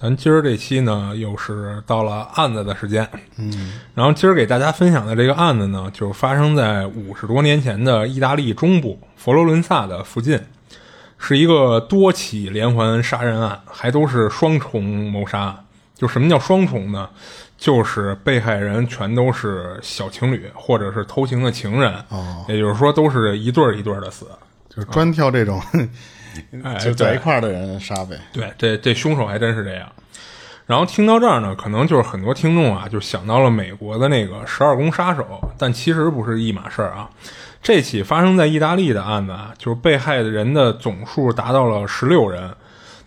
咱今儿这期呢，又是到了案子的时间。嗯，然后今儿给大家分享的这个案子呢，就是发生在五十多年前的意大利中部佛罗伦萨的附近，是一个多起连环杀人案，还都是双重谋杀。就什么叫双重呢？就是被害人全都是小情侣或者是偷情的情人。哦，也就是说，都是一对儿一对儿的死。就是专挑这种、哎，就在一块儿的人杀呗。对，这这凶手还真是这样。然后听到这儿呢，可能就是很多听众啊，就想到了美国的那个十二宫杀手，但其实不是一码事儿啊。这起发生在意大利的案子啊，就是被害的人的总数达到了十六人，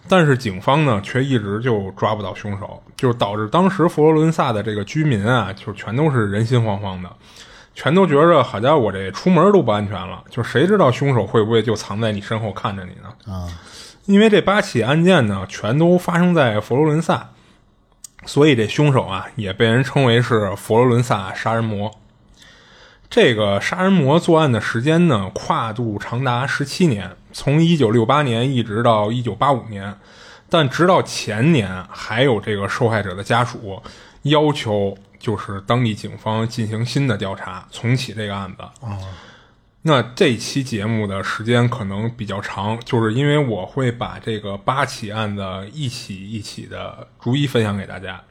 但是警方呢却一直就抓不到凶手，就导致当时佛罗伦萨的这个居民啊，就全都是人心惶惶的，全都觉着好家伙，我这出门都不安全了，就谁知道凶手会不会就藏在你身后看着你呢？啊，因为这八起案件呢，全都发生在佛罗伦萨，所以这凶手啊也被人称为是佛罗伦萨杀人魔。这个杀人魔作案的时间呢，跨度长达十七年，从一九六八年一直到一九八五年。但直到前年，还有这个受害者的家属要求，就是当地警方进行新的调查，重启这个案子。那这期节目的时间可能比较长，就是因为我会把这个八起案子一起一起的逐一分享给大家。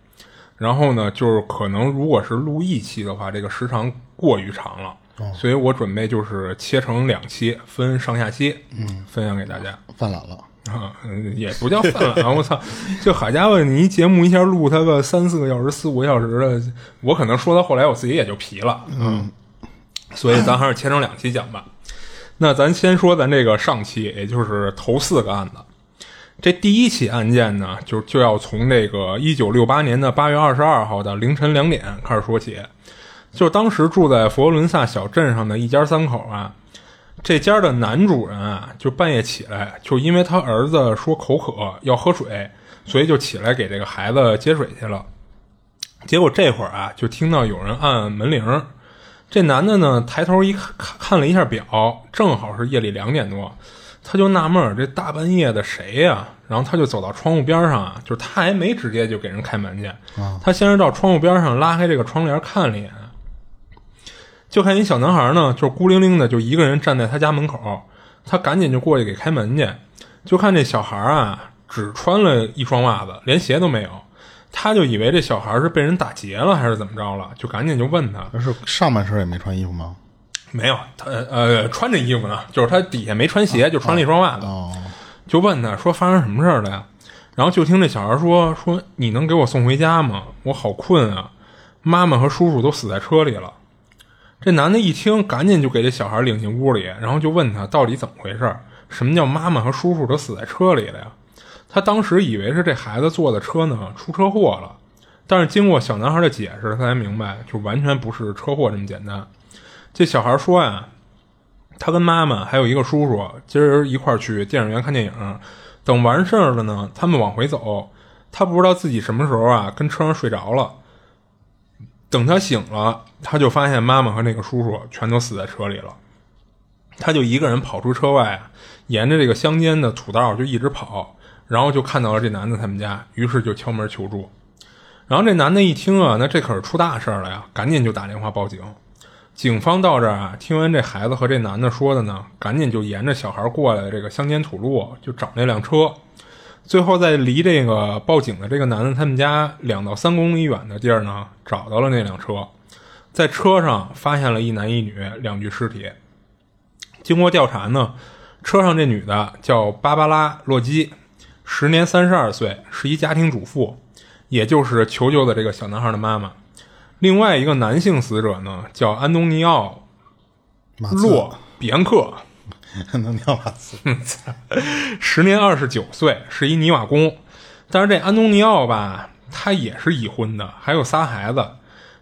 然后呢，就是可能如果是录一期的话，这个时长过于长了，所以我准备就是切成两期，分上下期，嗯，分享给大家。犯懒了。啊，嗯也不叫犯懒，我操！就好家伙，你一节目一下录他个三四个小时、四五个小时的，我可能说到后来我自己也就疲了。嗯，所以咱还是切成两期讲吧。那咱先说咱这个上期，也就是头四个案子。这第一起案件呢，就就要从这个一九六八年的八月二十二号的凌晨两点开始说起。就当时住在佛罗伦萨小镇上的一家三口啊，这家的男主人啊，就半夜起来，就因为他儿子说口渴要喝水，所以就起来给这个孩子接水去了。结果这会儿啊，就听到有人按门铃。这男的呢，抬头一看，看看了一下表，正好是夜里两点多，他就纳闷儿，这大半夜的谁呀、然后他就走到窗户边上啊，就是他还没直接就给人开门去，他先是到窗户边上拉开这个窗帘看了一眼，就看一小男孩呢，就是孤零零的就一个人站在他家门口，他赶紧就过去给开门去，就看这小孩啊，只穿了一双袜子，连鞋都没有，他就以为这小孩是被人打劫了还是怎么着了，就赶紧就问他，而是上半身也没穿衣服吗？没有，他呃穿着衣服呢，就是他底下没穿鞋，就穿了一双袜子，哦，就问他说发生什么事儿了呀？然后就听这小孩说说你能给我送回家吗？我好困啊，妈妈和叔叔都死在车里了。这男的一听，赶紧就给这小孩领进屋里，然后就问他到底怎么回事？什么叫妈妈和叔叔都死在车里了呀？他当时以为是这孩子坐的车呢出车祸了，但是经过小男孩的解释，他才明白，就完全不是车祸这么简单。这小孩说呀，他跟妈妈还有一个叔叔今儿一块儿去电影院看电影，等完事儿了呢，他们往回走，他不知道自己什么时候啊跟车上睡着了。等他醒了，他就发现妈妈和那个叔叔全都死在车里了。他就一个人跑出车外，沿着这个乡间的土道就一直跑，然后就看到了这男的他们家，于是就敲门求助。然后这男的一听啊，那这可是出大事了呀，赶紧就打电话报警。警方到这儿啊，听完这孩子和这男的说的呢，赶紧就沿着小孩过来的这个乡间土路就找那辆车，最后在离这个报警的这个男的他们家两到三公里远的地儿呢，找到了那辆车，在车上发现了一男一女两具尸体。经过调查呢，车上这女的叫芭芭拉·洛基，时年三十二岁，是一家庭主妇，也就是求救的这个小男孩的妈妈。另外一个男性死者呢，叫安东尼奥马·洛比安克，能尿马刺，时年二十九岁，是一泥瓦工。但是这安东尼奥吧，他也是已婚的，还有仨孩子。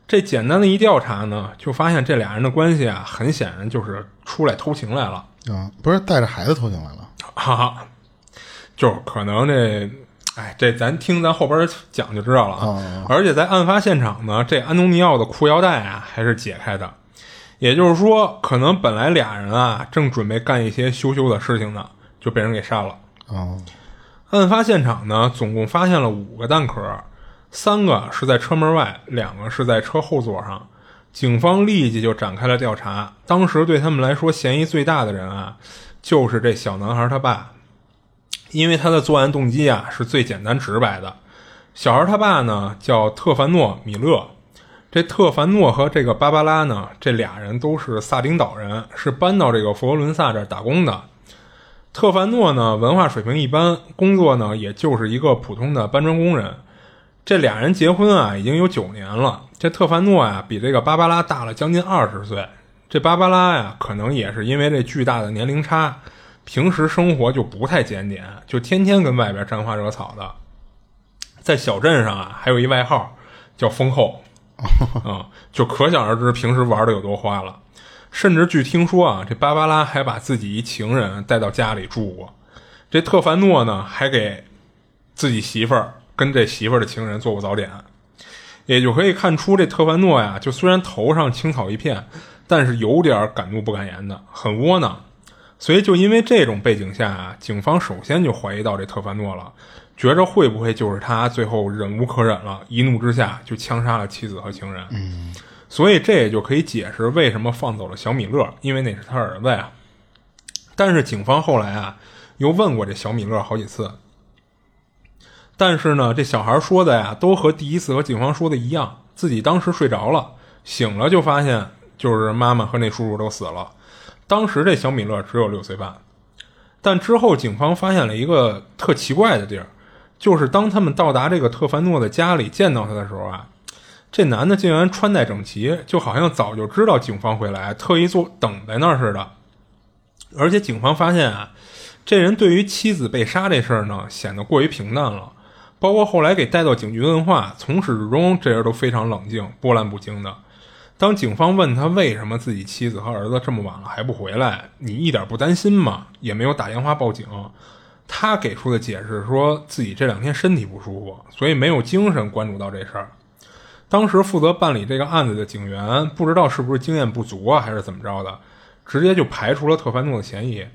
这简单的一调查呢，就发现这俩人的关系啊，很显然就是出来偷情来了。啊，不是带着孩子偷情来了，哈哈，就是可能这，哎，这咱听咱后边讲就知道了啊。哦而且在案发现场呢，这安东尼奥的裤腰带啊还是解开的，也就是说，可能本来俩人啊正准备干一些羞羞的事情呢，就被人给杀了。哦，案发现场呢，总共发现了五个弹壳，三个是在车门外，两个是在车后座上。警方立即就展开了调查。当时对他们来说，嫌疑最大的人啊，就是这小男孩他爸，因为他的作案动机啊是最简单直白的。小孩他爸呢叫特凡诺·米勒，这特凡诺和这个芭芭拉呢，这俩人都是萨丁岛人，是搬到这个佛罗伦萨这儿打工的。特凡诺呢，文化水平一般，工作呢也就是一个普通的搬砖工人。这俩人结婚啊，已经有九年了。这特凡诺呀，比这个芭芭拉大了将近二十岁。这芭芭拉呀，可能也是因为这巨大的年龄差，平时生活就不太检点，就天天跟外边沾花惹草的。在小镇上啊，还有一外号叫“风后”，啊、就可想而知平时玩的有多花了。甚至据听说啊，这芭芭拉还把自己一情人带到家里住过。这特凡诺呢，还给自己媳妇儿跟这媳妇儿的情人做过早点，也就可以看出这特凡诺呀，就虽然头上青草一片，但是有点敢怒不敢言的，很窝囊。所以就因为这种背景下啊，警方首先就怀疑到这特凡诺了，觉着会不会就是他最后忍无可忍了，一怒之下就枪杀了妻子和情人。嗯，所以这也就可以解释为什么放走了小米勒，因为那是他儿子呀。但是警方后来啊，又问过这小米勒好几次，但是呢，这小孩说的呀，都和第一次和警方说的一样，自己当时睡着了，醒了就发现就是妈妈和那叔叔都死了。当时这小米勒只有六岁半，但之后警方发现了一个特奇怪的地儿，就是当他们到达这个特凡诺的家里见到他的时候啊，这男的竟然穿戴整齐，就好像早就知道警方会来，特意坐等在那儿似的。而且警方发现啊，这人对于妻子被杀这事儿呢，显得过于平淡了。包括后来给带到警局问话，从始至终这人都非常冷静、波澜不惊的。当警方问他为什么自己妻子和儿子这么晚了还不回来，你一点不担心吗？也没有打电话报警。他给出的解释说自己这两天身体不舒服，所以没有精神关注到这事儿。当时负责办理这个案子的警员不知道是不是经验不足啊，还是怎么着的，直接就排除了特凡诺的嫌疑。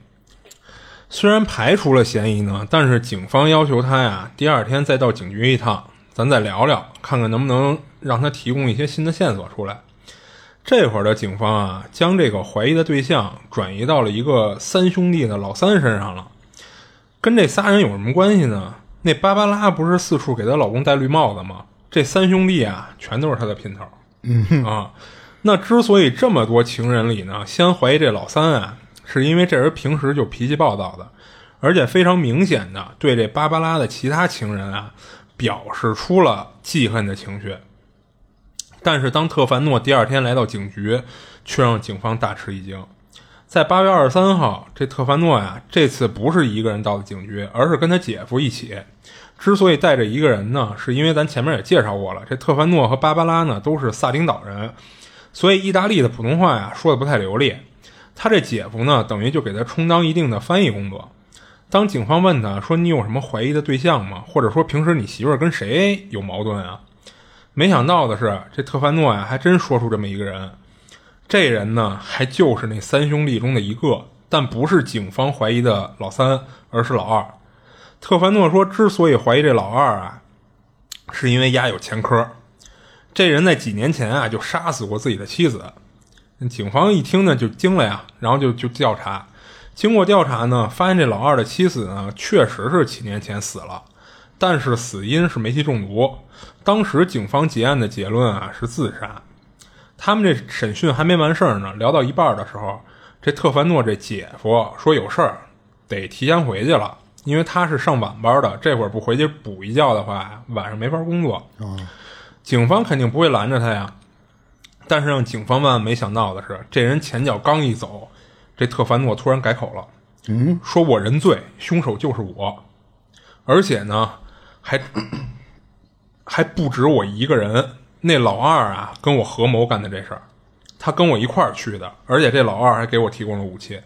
虽然排除了嫌疑呢，但是警方要求他呀，第二天再到警局一趟，咱再聊聊，看看能不能让他提供一些新的线索出来。这会儿的警方啊，将这个怀疑的对象转移到了一个三兄弟的老三身上了。跟这仨人有什么关系呢？那芭芭拉不是四处给她老公戴绿帽子吗？这三兄弟啊，全都是她的姘头。嗯啊，那之所以这么多情人里呢，先怀疑这老三啊，是因为这人平时就脾气暴躁的，而且非常明显的对这芭芭拉的其他情人啊，表示出了记恨的情绪。但是当特凡诺第二天来到警局，却让警方大吃一惊。在八月二十三号，这特凡诺呀，这次不是一个人到的警局，而是跟他姐夫一起。之所以带着一个人呢，是因为咱前面也介绍过了，这特凡诺和芭芭拉呢都是萨丁岛人，所以意大利的普通话呀说的不太流利。他这姐夫呢，等于就给他充当一定的翻译工作。当警方问他说：“你有什么怀疑的对象吗？或者说平时你媳妇儿跟谁有矛盾啊？”没想到的是，这特凡诺呀，还真说出这么一个人。这人呢，还就是那三兄弟中的一个，但不是警方怀疑的老三，而是老二。特凡诺说，之所以怀疑这老二啊，是因为丫有前科。这人在几年前啊，就杀死过自己的妻子。警方一听呢，就惊了呀，然后就就调查。经过调查呢，发现这老二的妻子呢，确实是几年前死了，但是死因是煤气中毒。当时警方结案的结论啊是自杀。他们这审讯还没完事儿呢，聊到一半的时候，这特凡诺这姐夫说有事儿，得提前回去了，因为他是上晚班的，这会儿不回去补一觉的话，晚上没法工作。警方肯定不会拦着他呀。但是让警方万万没想到的是，这人前脚刚一走，这特凡诺突然改口了，嗯，说我认罪，凶手就是我。而且呢，还还不止我一个人。那老二啊，跟我合谋干的这事儿，他跟我一块儿去的，而且这老二还给我提供了武器。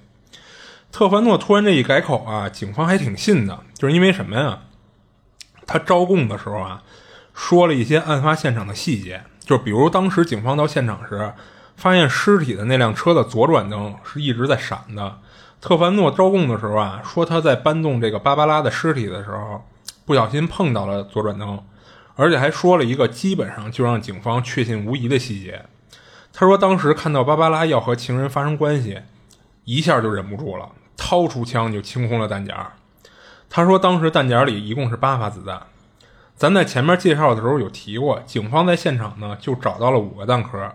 特凡诺突然这一改口啊，警方还挺信的，就是因为什么呀？他招供的时候啊，说了一些案发现场的细节，就比如当时警方到现场时，发现尸体的那辆车的左转灯是一直在闪的。特凡诺招供的时候啊，说他在搬动这个芭芭拉的尸体的时候，不小心碰到了左转灯。而且还说了一个基本上就让警方确信无疑的细节。他说，当时看到芭芭拉要和情人发生关系，一下就忍不住了，掏出枪就清空了弹夹。他说，当时弹夹里一共是八发子弹。咱在前面介绍的时候有提过，警方在现场呢就找到了五个弹壳。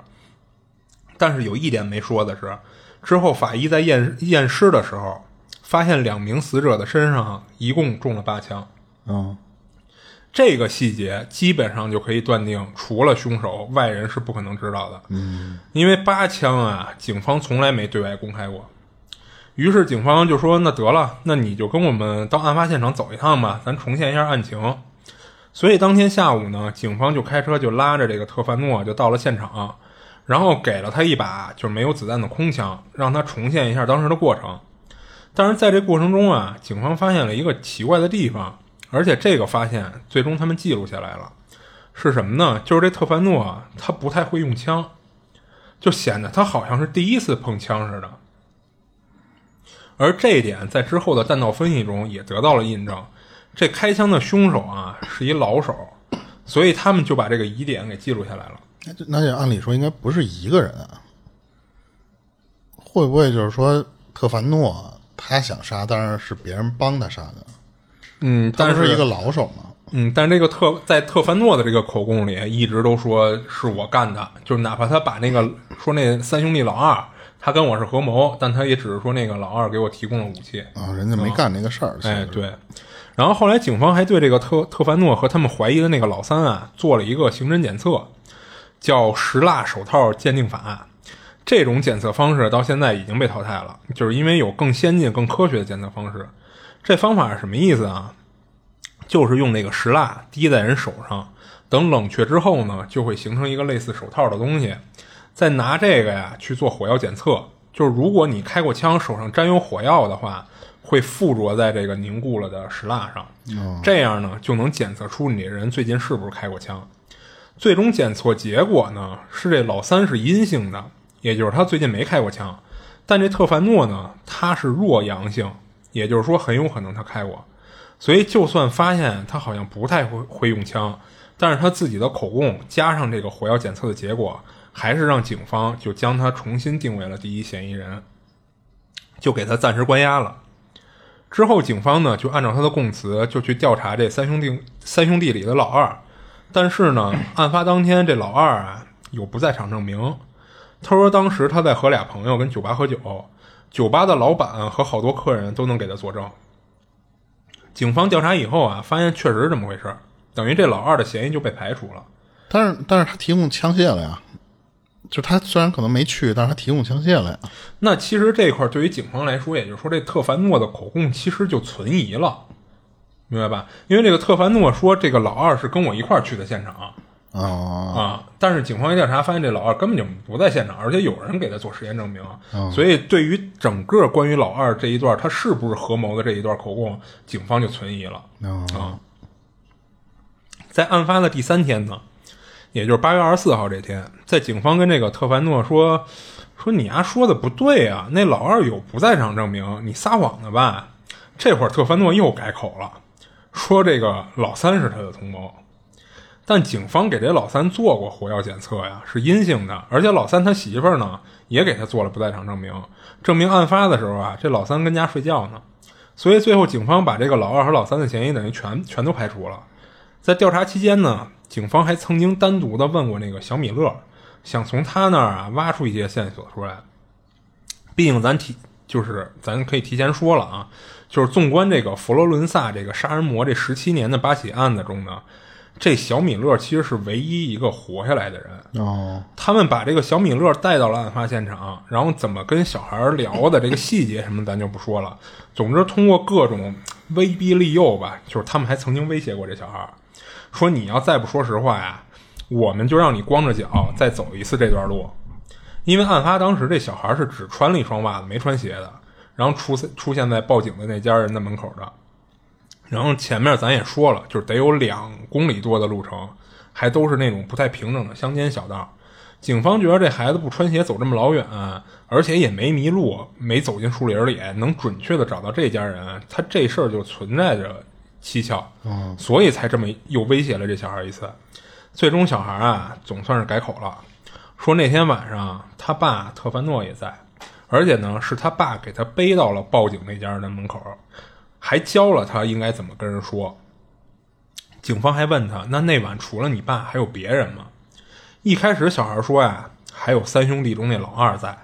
但是有一点没说的是，之后法医在验验尸的时候，发现两名死者的身上一共中了八枪。嗯。这个细节基本上就可以断定，除了凶手，外人是不可能知道的。嗯，因为八枪啊，警方从来没对外公开过。于是警方就说：“那得了，那你就跟我们到案发现场走一趟吧，咱重现一下案情。”所以当天下午呢，警方就开车就拉着这个特凡诺就到了现场，然后给了他一把就是没有子弹的空枪，让他重现一下当时的过程。但是在这过程中啊，警方发现了一个奇怪的地方。而且这个发现最终他们记录下来了，是什么呢？就是这特凡诺啊，他不太会用枪，就显得他好像是第一次碰枪似的。而这一点在之后的弹道分析中也得到了印证，这开枪的凶手啊是一老手，所以他们就把这个疑点给记录下来了。那那这按理说应该不是一个人啊，会不会就是说特凡诺他想杀，但是是别人帮他杀的？嗯，但是一个老手嘛。嗯，但这个特在特凡诺的这个口供里，一直都说是我干的，就是哪怕他把那个说那三兄弟老二，他跟我是合谋，但他也只是说那个老二给我提供了武器啊，人家没干那个事儿。哎，对。然后后来警方还对这个特特凡诺和他们怀疑的那个老三啊，做了一个刑侦检测，叫石蜡手套鉴定法。这种检测方式到现在已经被淘汰了，就是因为有更先进、更科学的检测方式。这方法是什么意思啊？就是用那个石蜡滴在人手上，等冷却之后呢，就会形成一个类似手套的东西。再拿这个呀去做火药检测，就是如果你开过枪，手上沾有火药的话，会附着在这个凝固了的石蜡上。这样呢，就能检测出你这人最近是不是开过枪。最终检测结果呢，是这老三是阴性的，也就是他最近没开过枪。但这特凡诺呢，他是弱阳性。也就是说，很有可能他开过，所以就算发现他好像不太会会用枪，但是他自己的口供加上这个火药检测的结果，还是让警方就将他重新定为了第一嫌疑人，就给他暂时关押了。之后，警方呢就按照他的供词就去调查这三兄弟三兄弟里的老二，但是呢，案发当天这老二啊有不在场证明，他说当时他在和俩朋友跟酒吧喝酒。酒吧的老板和好多客人都能给他作证。警方调查以后啊，发现确实是这么回事等于这老二的嫌疑就被排除了。但是，但是他提供枪械了呀，就他虽然可能没去，但是他提供枪械了呀。那其实这块对于警方来说，也就是说，这特凡诺的口供其实就存疑了，明白吧？因为这个特凡诺说，这个老二是跟我一块去的现场。啊啊！但是警方一调查，发现这老二根本就不在现场，而且有人给他做实验证明。所以对于整个关于老二这一段他是不是合谋的这一段口供，警方就存疑了。啊，在案发的第三天呢，也就是八月二十四号这天，在警方跟这个特凡诺说说你丫说的不对啊，那老二有不在场证明，你撒谎呢吧？这会儿特凡诺又改口了，说这个老三是他的同谋。但警方给这老三做过火药检测呀，是阴性的，而且老三他媳妇儿呢也给他做了不在场证明，证明案发的时候啊，这老三跟家睡觉呢。所以最后警方把这个老二和老三的嫌疑等于全全都排除了。在调查期间呢，警方还曾经单独的问过那个小米勒，想从他那儿啊挖出一些线索出来。毕竟咱提就是咱可以提前说了啊，就是纵观这个佛罗伦萨这个杀人魔这十七年的八起案子中呢。这小米勒其实是唯一一个活下来的人哦。他们把这个小米勒带到了案发现场，然后怎么跟小孩聊的这个细节什么咱就不说了。总之，通过各种威逼利诱吧，就是他们还曾经威胁过这小孩，说你要再不说实话呀，我们就让你光着脚再走一次这段路。因为案发当时这小孩是只穿了一双袜子，没穿鞋的，然后出出现在报警的那家人的门口的。然后前面咱也说了，就是得有两公里多的路程，还都是那种不太平整的乡间小道。警方觉得这孩子不穿鞋走这么老远，而且也没迷路，没走进树林里，能准确的找到这家人，他这事儿就存在着蹊跷，所以才这么又威胁了这小孩一次。最终小孩啊，总算是改口了。说那天晚上他爸特凡诺也在，而且呢是他爸给他背到了报警那家人的门口，还教了他应该怎么跟人说。警方还问他：“那那晚除了你爸还有别人吗？”一开始小孩说呀，还有三兄弟中那老二在。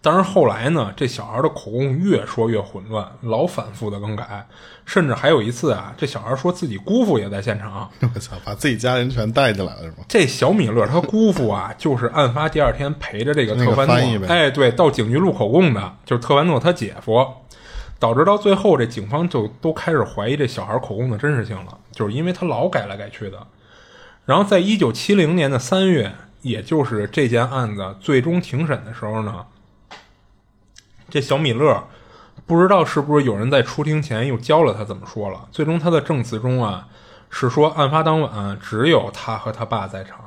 但是后来呢，这小孩的口供越说越混乱，老反复的更改，甚至还有一次啊，这小孩说自己姑父也在现场。我操，把自己家人全带进来了是吗？这小米勒他姑父啊，就是案发第二天陪着这个特凡诺，哎，对，到警局录口供的，就是特凡诺他姐夫，导致到最后这警方就都开始怀疑这小孩口供的真实性了，就是因为他老改来改去的。然后在一九七零年的三月，也就是这件案子最终庭审的时候呢，这小米勒不知道是不是有人在出庭前又教了他怎么说了。最终他的证词中啊是说，案发当晚只有他和他爸在场。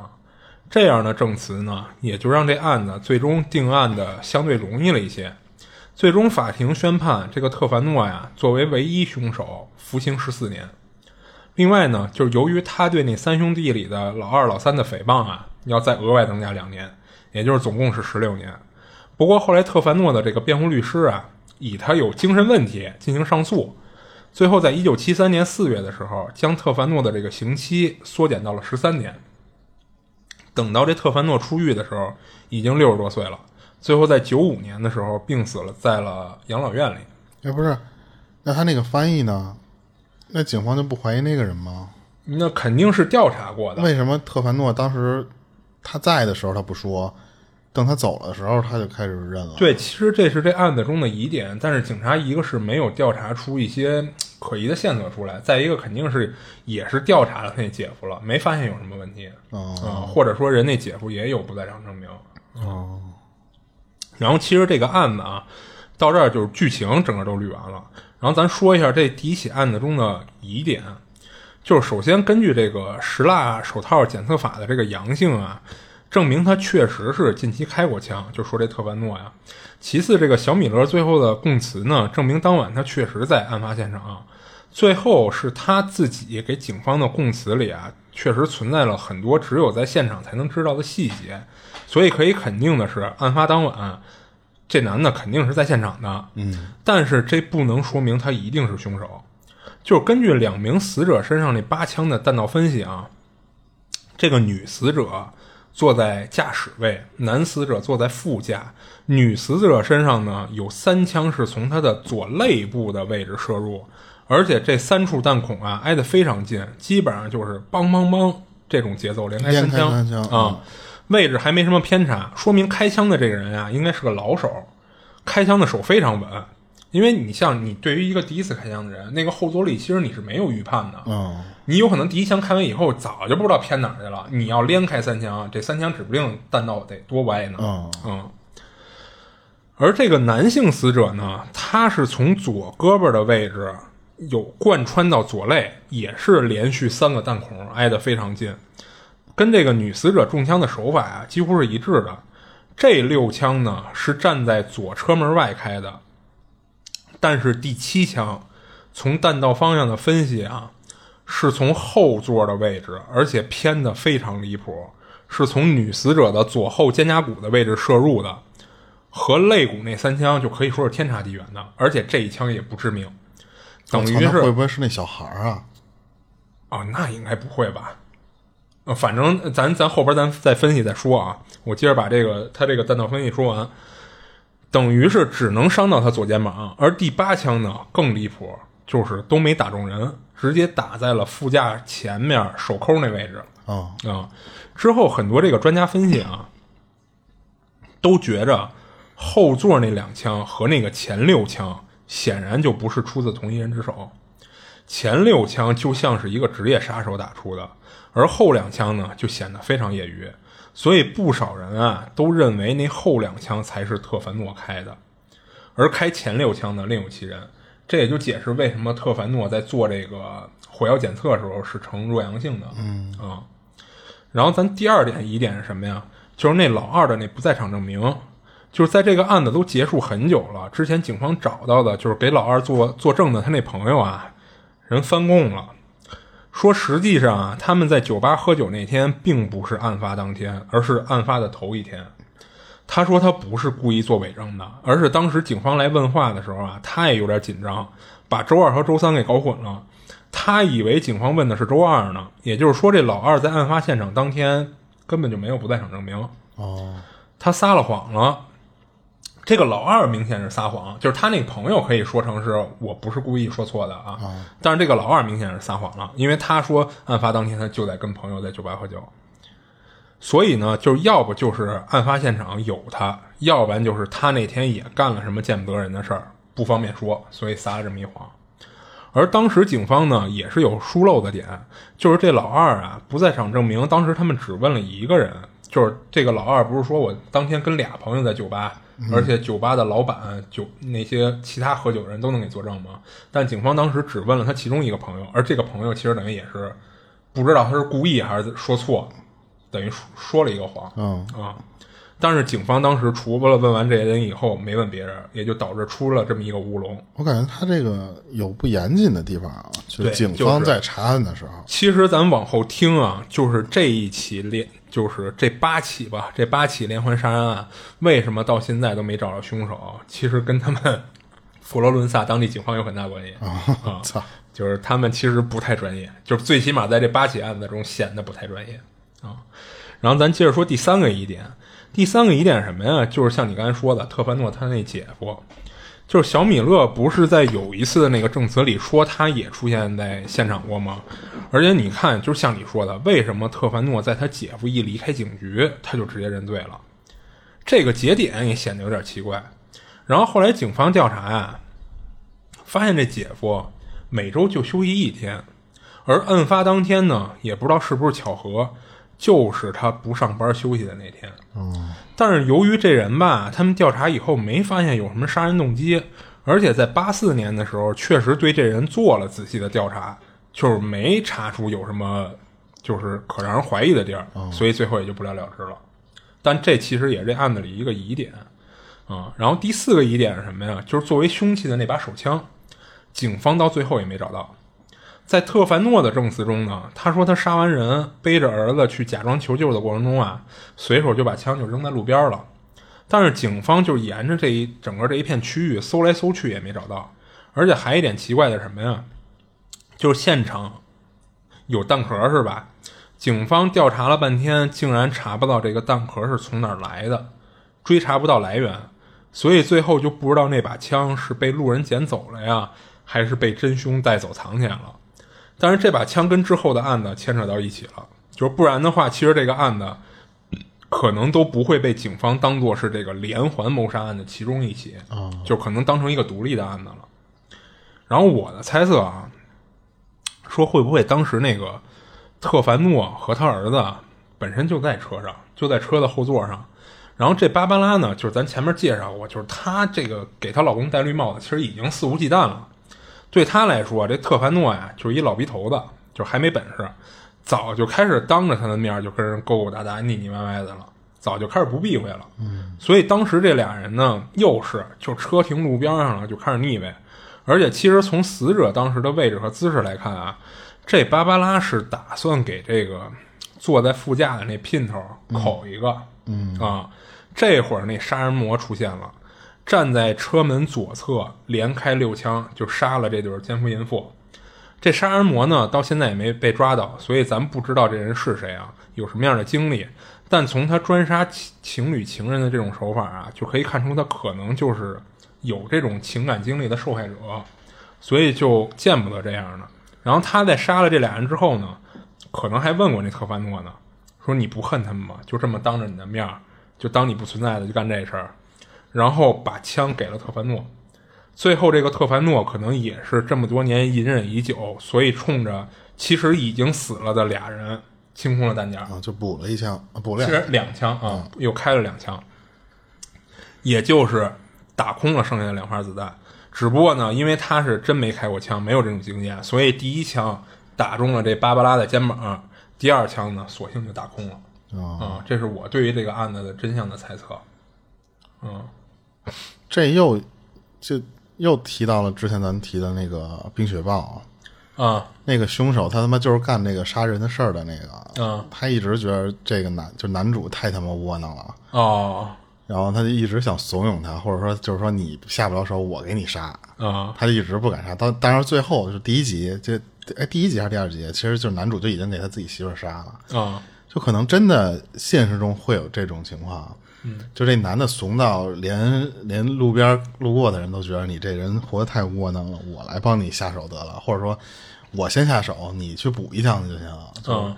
这样的证词呢，也就让这案子最终定案的相对容易了一些。最终法庭宣判这个特凡诺呀作为唯一凶手，服刑十四年。另外呢，就是由于他对那三兄弟里的老二、老三的诽谤啊，要再额外增加两年，也就是总共是十六年。不过后来特凡诺的这个辩护律师啊，以他有精神问题进行上诉，最后在一九七三年四月的时候，将特凡诺的这个刑期缩减到了十三年。等到这特凡诺出狱的时候，已经六十多岁了。最后在九五年的时候病死了，在了养老院里。哎，不是，那他那个翻译呢？那警方就不怀疑那个人吗？那肯定是调查过的。为什么特凡诺当时他在的时候他不说，等他走了的时候他就开始认了？对，其实这是这案子中的疑点，但是警察一个是没有调查出一些可疑的线索出来，再一个肯定是也是调查了他那姐夫了，没发现有什么问题。哦啊、或者说人那姐夫也有不在场证明。哦，然后其实这个案子啊，到这儿就是剧情整个都捋完了。然后咱说一下这第一起案子中的疑点，就是首先根据这个石蜡手套检测法的这个阳性啊，证明他确实是近期开过枪，就说这特凡诺呀。其次，这个小米勒最后的供词呢，证明当晚他确实在案发现场。最后是他自己给警方的供词里啊，确实存在了很多只有在现场才能知道的细节，所以可以肯定的是，案发当晚这男的肯定是在现场的。嗯，但是这不能说明他一定是凶手。就是根据两名死者身上那八枪的弹道分析啊，这个女死者坐在驾驶位，男死者坐在副驾。女死者身上呢有三枪是从她的左肋部的位置射入，而且这三处弹孔啊挨得非常近，基本上就是梆梆梆这种节奏，连开三枪啊、位置还没什么偏差，说明开枪的这个人啊应该是个老手，开枪的手非常稳。因为你像你对于一个第一次开枪的人，那个后坐力其实你是没有预判的，嗯，你有可能第一枪开完以后早就不知道偏哪儿去了。你要连开三枪，这三枪指不定弹道得多歪呢。嗯嗯。而这个男性死者呢，他是从左胳膊的位置有贯穿到左肋，也是连续三个弹孔挨得非常近，跟这个女死者中枪的手法啊几乎是一致的。这六枪呢是站在左车门外开的，但是第七枪从弹道方向的分析啊，是从后座的位置，而且偏的非常离谱，是从女死者的左后肩胛骨的位置射入的，和肋骨那三枪就可以说是天差地远的，而且这一枪也不致命，等于是会不会是那小孩儿啊？哦，那应该不会吧？呃，反正咱咱后边咱再分析再说啊。我接着把这个他这个弹道分析说完，等于是只能伤到他左肩膀，而第八枪呢更离谱，就是都没打中人，直接打在了副驾前面手扣那位置啊，啊。之后很多这个专家分析啊，都觉着后座那两枪和那个前六枪显然就不是出自同一人之手。前六枪就像是一个职业杀手打出的，而后两枪呢就显得非常业余，所以不少人啊都认为那后两枪才是特凡诺开的，而开前六枪的另有其人。这也就解释为什么特凡诺在做这个火药检测的时候是呈弱阳性的。嗯啊，然后咱第二点疑点是什么呀？就是那老二的那不在场证明，就是在这个案子都结束很久了，之前警方找到的，就是给老二做作证的他那朋友啊，人翻供了，说实际上啊，他们在酒吧喝酒那天并不是案发当天，而是案发的头一天。他说他不是故意做伪证的，而是当时警方来问话的时候啊，他也有点紧张，把周二和周三给搞混了。他以为警方问的是周二呢，也就是说这老二在案发现场当天根本就没有不在场证明。哦，他撒了谎了。这个老二明显是撒谎，就是他那个朋友可以说成是我不是故意说错的啊，但是这个老二明显是撒谎了，因为他说案发当天他就在跟朋友在酒吧喝酒。所以呢，就是要不就是案发现场有他，要不然就是他那天也干了什么见不得人的事儿，不方便说，所以撒了这么一谎。而当时警方呢也是有疏漏的点，就是这老二啊不在场证明，当时他们只问了一个人，就是这个老二不是说我当天跟俩朋友在酒吧，而且酒吧的老板、酒那些其他喝酒的人都能给作证吗？但警方当时只问了他其中一个朋友，而这个朋友其实等于也是不知道他是故意还是说错。等于说说了一个谎，嗯啊，但是警方当时除了问完这些人以后，没问别人，也就导致出了这么一个乌龙。我感觉他这个有不严谨的地方啊，就是警方在查案的时候，其实咱往后听啊，就是这一起连，就是这八起吧，这八起连环杀人案，为什么到现在都没找着凶手？其实跟他们 佛罗伦萨当地警方有很大关系啊。操，就是他们其实不太专业，就是最起码在这八起案子中显得不太专业啊。然后咱接着说第三个疑点，第三个疑点什么呀？就是像你刚才说的，特凡诺他那姐夫，就是小米勒，不是在有一次的那个证词里说他也出现在现场过吗？而且你看，就像你说的，为什么特凡诺在他姐夫一离开警局，他就直接认罪了？这个节点也显得有点奇怪。然后后来警方调查呀，发现这姐夫每周就休息一天，而案发当天呢，也不知道是不是巧合，就是他不上班休息的那天。但是由于这人吧，他们调查以后没发现有什么杀人动机，而且在八四年的时候，确实对这人做了仔细的调查，就是没查出有什么就是可让人怀疑的地儿，所以最后也就不了了之了。但这其实也是这案子里一个疑点啊。然后第四个疑点是什么呀？就是作为凶器的那把手枪，警方到最后也没找到。在特凡诺的证词中呢，他说他杀完人，背着儿子去假装求救的过程中啊，随手就把枪就扔在路边了。但是警方就沿着这一整个这一片区域搜来搜去也没找到，而且还一点奇怪的什么呀？就是现场有弹壳是吧？警方调查了半天，竟然查不到这个弹壳是从哪儿来的，追查不到来源，所以最后就不知道那把枪是被路人捡走了呀，还是被真凶带走藏起来了。但是这把枪跟之后的案子牵扯到一起了，就是不然的话，其实这个案子可能都不会被警方当做是这个连环谋杀案的其中一起，就可能当成一个独立的案子了。然后我的猜测啊，说会不会当时那个特凡诺和他儿子本身就在车上，就在车的后座上。然后这芭芭拉呢，就是咱前面介绍过，就是她这个给她老公戴绿帽子，其实已经肆无忌惮了。对他来说，这特凡诺呀，就是一老鼻头子，就还没本事，早就开始当着他的面就跟人勾勾搭搭、腻腻歪歪的了，早就开始不避讳了。嗯，所以当时这俩人呢，又是就车停路边上了，就开始腻歪。而且其实从死者当时的位置和姿势来看啊，这芭芭拉是打算给这个坐在副驾的那姘头口一个。嗯啊，这会儿那杀人魔出现了。站在车门左侧，连开六枪就杀了这对奸夫淫妇。这杀人魔呢，到现在也没被抓到，所以咱不知道这人是谁啊，有什么样的经历。但从他专杀情情侣情人的这种手法啊，就可以看出他可能就是有这种情感经历的受害者，所以就见不得这样的。然后他在杀了这俩人之后呢，可能还问过那特凡诺呢，说你不恨他们吗？就这么当着你的面，就当你不存在的就干这事儿。然后把枪给了特凡诺，最后这个特凡诺可能也是这么多年隐忍已久，所以冲着其实已经死了的俩人清空了弹夹，啊，就补了一枪，啊补了其两实两枪啊，又开了两枪，也就是打空了剩下的两发子弹。只不过呢，因为他是真没开过枪，没有这种经验，所以第一枪打中了这芭芭拉的肩膀，第二枪呢，索性就打空了。啊，啊、这是我对于这个案子的真相的猜测。嗯，这又就又提到了之前咱提的那个冰雪豹，啊，那个凶手他他妈就是干那个杀人的事儿的那个，嗯，他一直觉得这个男就男主太他妈窝囊了，哦，然后他就一直想怂恿他，或者说就是说你下不了手，我给你杀，啊，他就一直不敢杀。当当然最后就是第一集，这哎第一集还是第二集，其实就是男主就已经给他自己媳妇杀了。啊，就可能真的现实中会有这种情况，嗯，就这男的怂到连连路边路过的人都觉得你这人活得太窝囊了，我来帮你下手得了，或者说我先下手，你去补一枪就行了，就嗯，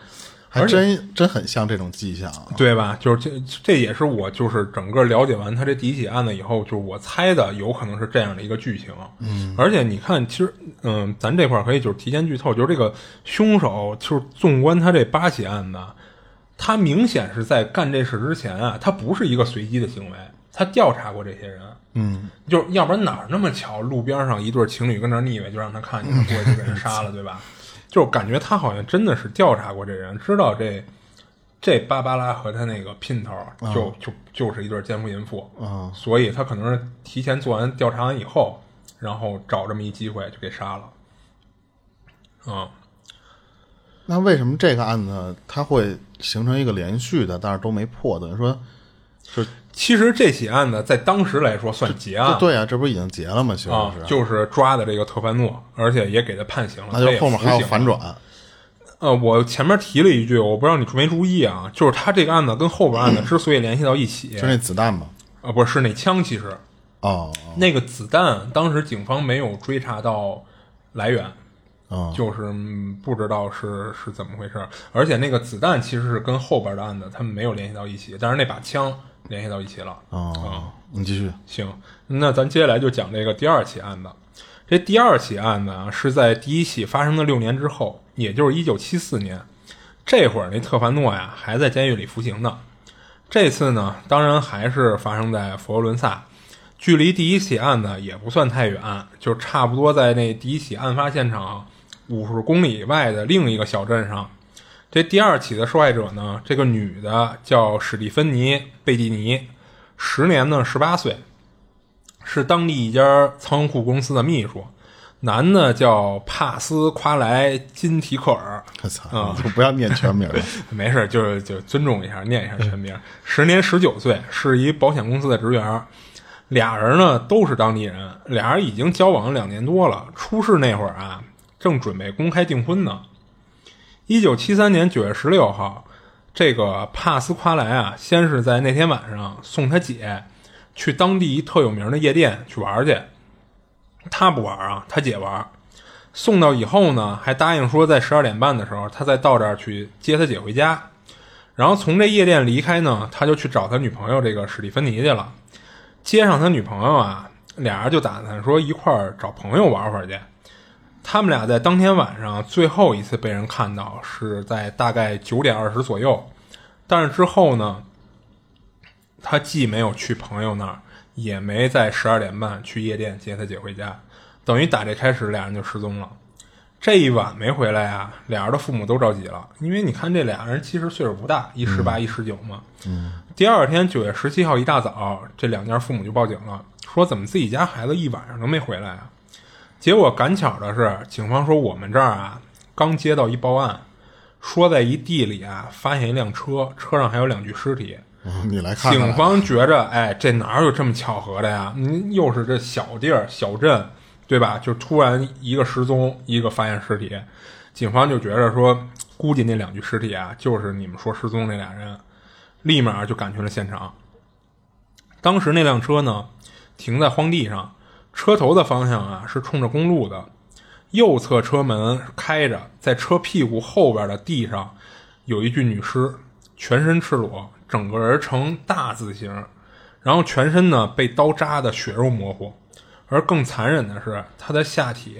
还真真很像这种迹象。对吧？就是这，这也是我就是整个了解完他这第一起案子以后，就是我猜的有可能是这样的一个剧情。嗯，而且你看，其实，嗯，咱这块可以就是提前剧透，就是这个凶手，就是纵观他这八起案子，他明显是在干这事之前啊，他不是一个随机的行为，他调查过这些人。嗯，就是要不然哪儿那么巧，路边上一对情侣跟那儿腻歪，就让他看见，了过去就给人杀了，对吧？就是感觉他好像真的是调查过这人，知道这这芭芭拉和他那个姘头就、就就是一对奸夫淫妇，啊所以他可能是提前做完调查完以后，然后找这么一机会就给杀了。嗯，那为什么这个案子他会形成一个连续的，但是都没破？等于说，是其实这起案子在当时来说算结案，对啊，这不是已经结了吗？其实啊，，就是抓的这个特凡诺，而且也给他判刑了，那就后面还有反转。呃，我前面提了一句，我不知道你注没注意啊，就是他这个案子跟后边案子之所以联系到一起，就那子弹嘛。呃，不是是那枪，其实哦那个子弹当时警方没有追查到来源，哦就是嗯不知道是是怎么回事，而且那个子弹其实是跟后边的案子他们没有联系到一起，但是那把枪联系到一起了。哦，你继续。行，那咱接下来就讲这个第二起案子。这第二起案子啊，是在第一起发生的六年之后，也就是一九七四年。这会儿那特凡诺呀还在监狱里服刑呢。这次呢，当然还是发生在佛罗伦萨，距离第一起案子也不算太远，就差不多在那第一起案发现场五十公里以外的另一个小镇上。这第二起的受害者呢，这个女的叫史蒂芬妮·贝蒂尼，时年呢十八岁，是当地一家仓库公司的秘书。男的叫帕斯夸莱金提克尔，我操，啊就不要念全名了。没事，就是就尊重一下，念一下全名。时年十九岁，是一保险公司的职员。俩人呢都是当地人，俩人已经交往了两年多了。出事那会儿啊，正准备公开订婚呢。一九七三年九月十六号，这个帕斯夸莱啊，先是在那天晚上送他姐去当地一特有名的夜店去玩去。他不玩啊，他姐玩。送到以后呢，还答应说在十二点半的时候，他再到这儿去接他姐回家。然后从这夜店离开呢，他就去找他女朋友这个史蒂芬妮去了。接上他女朋友啊，俩人就打算说一块儿找朋友玩会儿去。他们俩在当天晚上最后一次被人看到是在大概九点二十左右，但是之后呢，他既没有去朋友那儿，也没在十二点半去夜店接他姐回家，等于打这开始俩人就失踪了。这一晚没回来啊，俩人的父母都着急了，因为你看这俩人其实岁数不大，一十八一十九嘛。嗯。第二天九月十七号一大早，这两家父母就报警了，说怎么自己家孩子一晚上都没回来啊？结果赶巧的是，警方说我们这儿啊刚接到一报案，说在一地里啊发现一辆车，车上还有两具尸体。嗯 你来看看警方觉着，哎，这哪有这么巧合的呀？您又是这小地儿、小镇，对吧？就突然一个失踪，一个发现尸体，警方就觉着说，估计那两具尸体啊，就是你们说失踪那俩人，立马就赶去了现场。当时那辆车呢，停在荒地上，车头的方向啊是冲着公路的，右侧车门开着，在车屁股后边的地上有一具女尸，全身赤裸，整个人呈大字形，然后全身呢被刀扎的血肉模糊，而更残忍的是，她的下体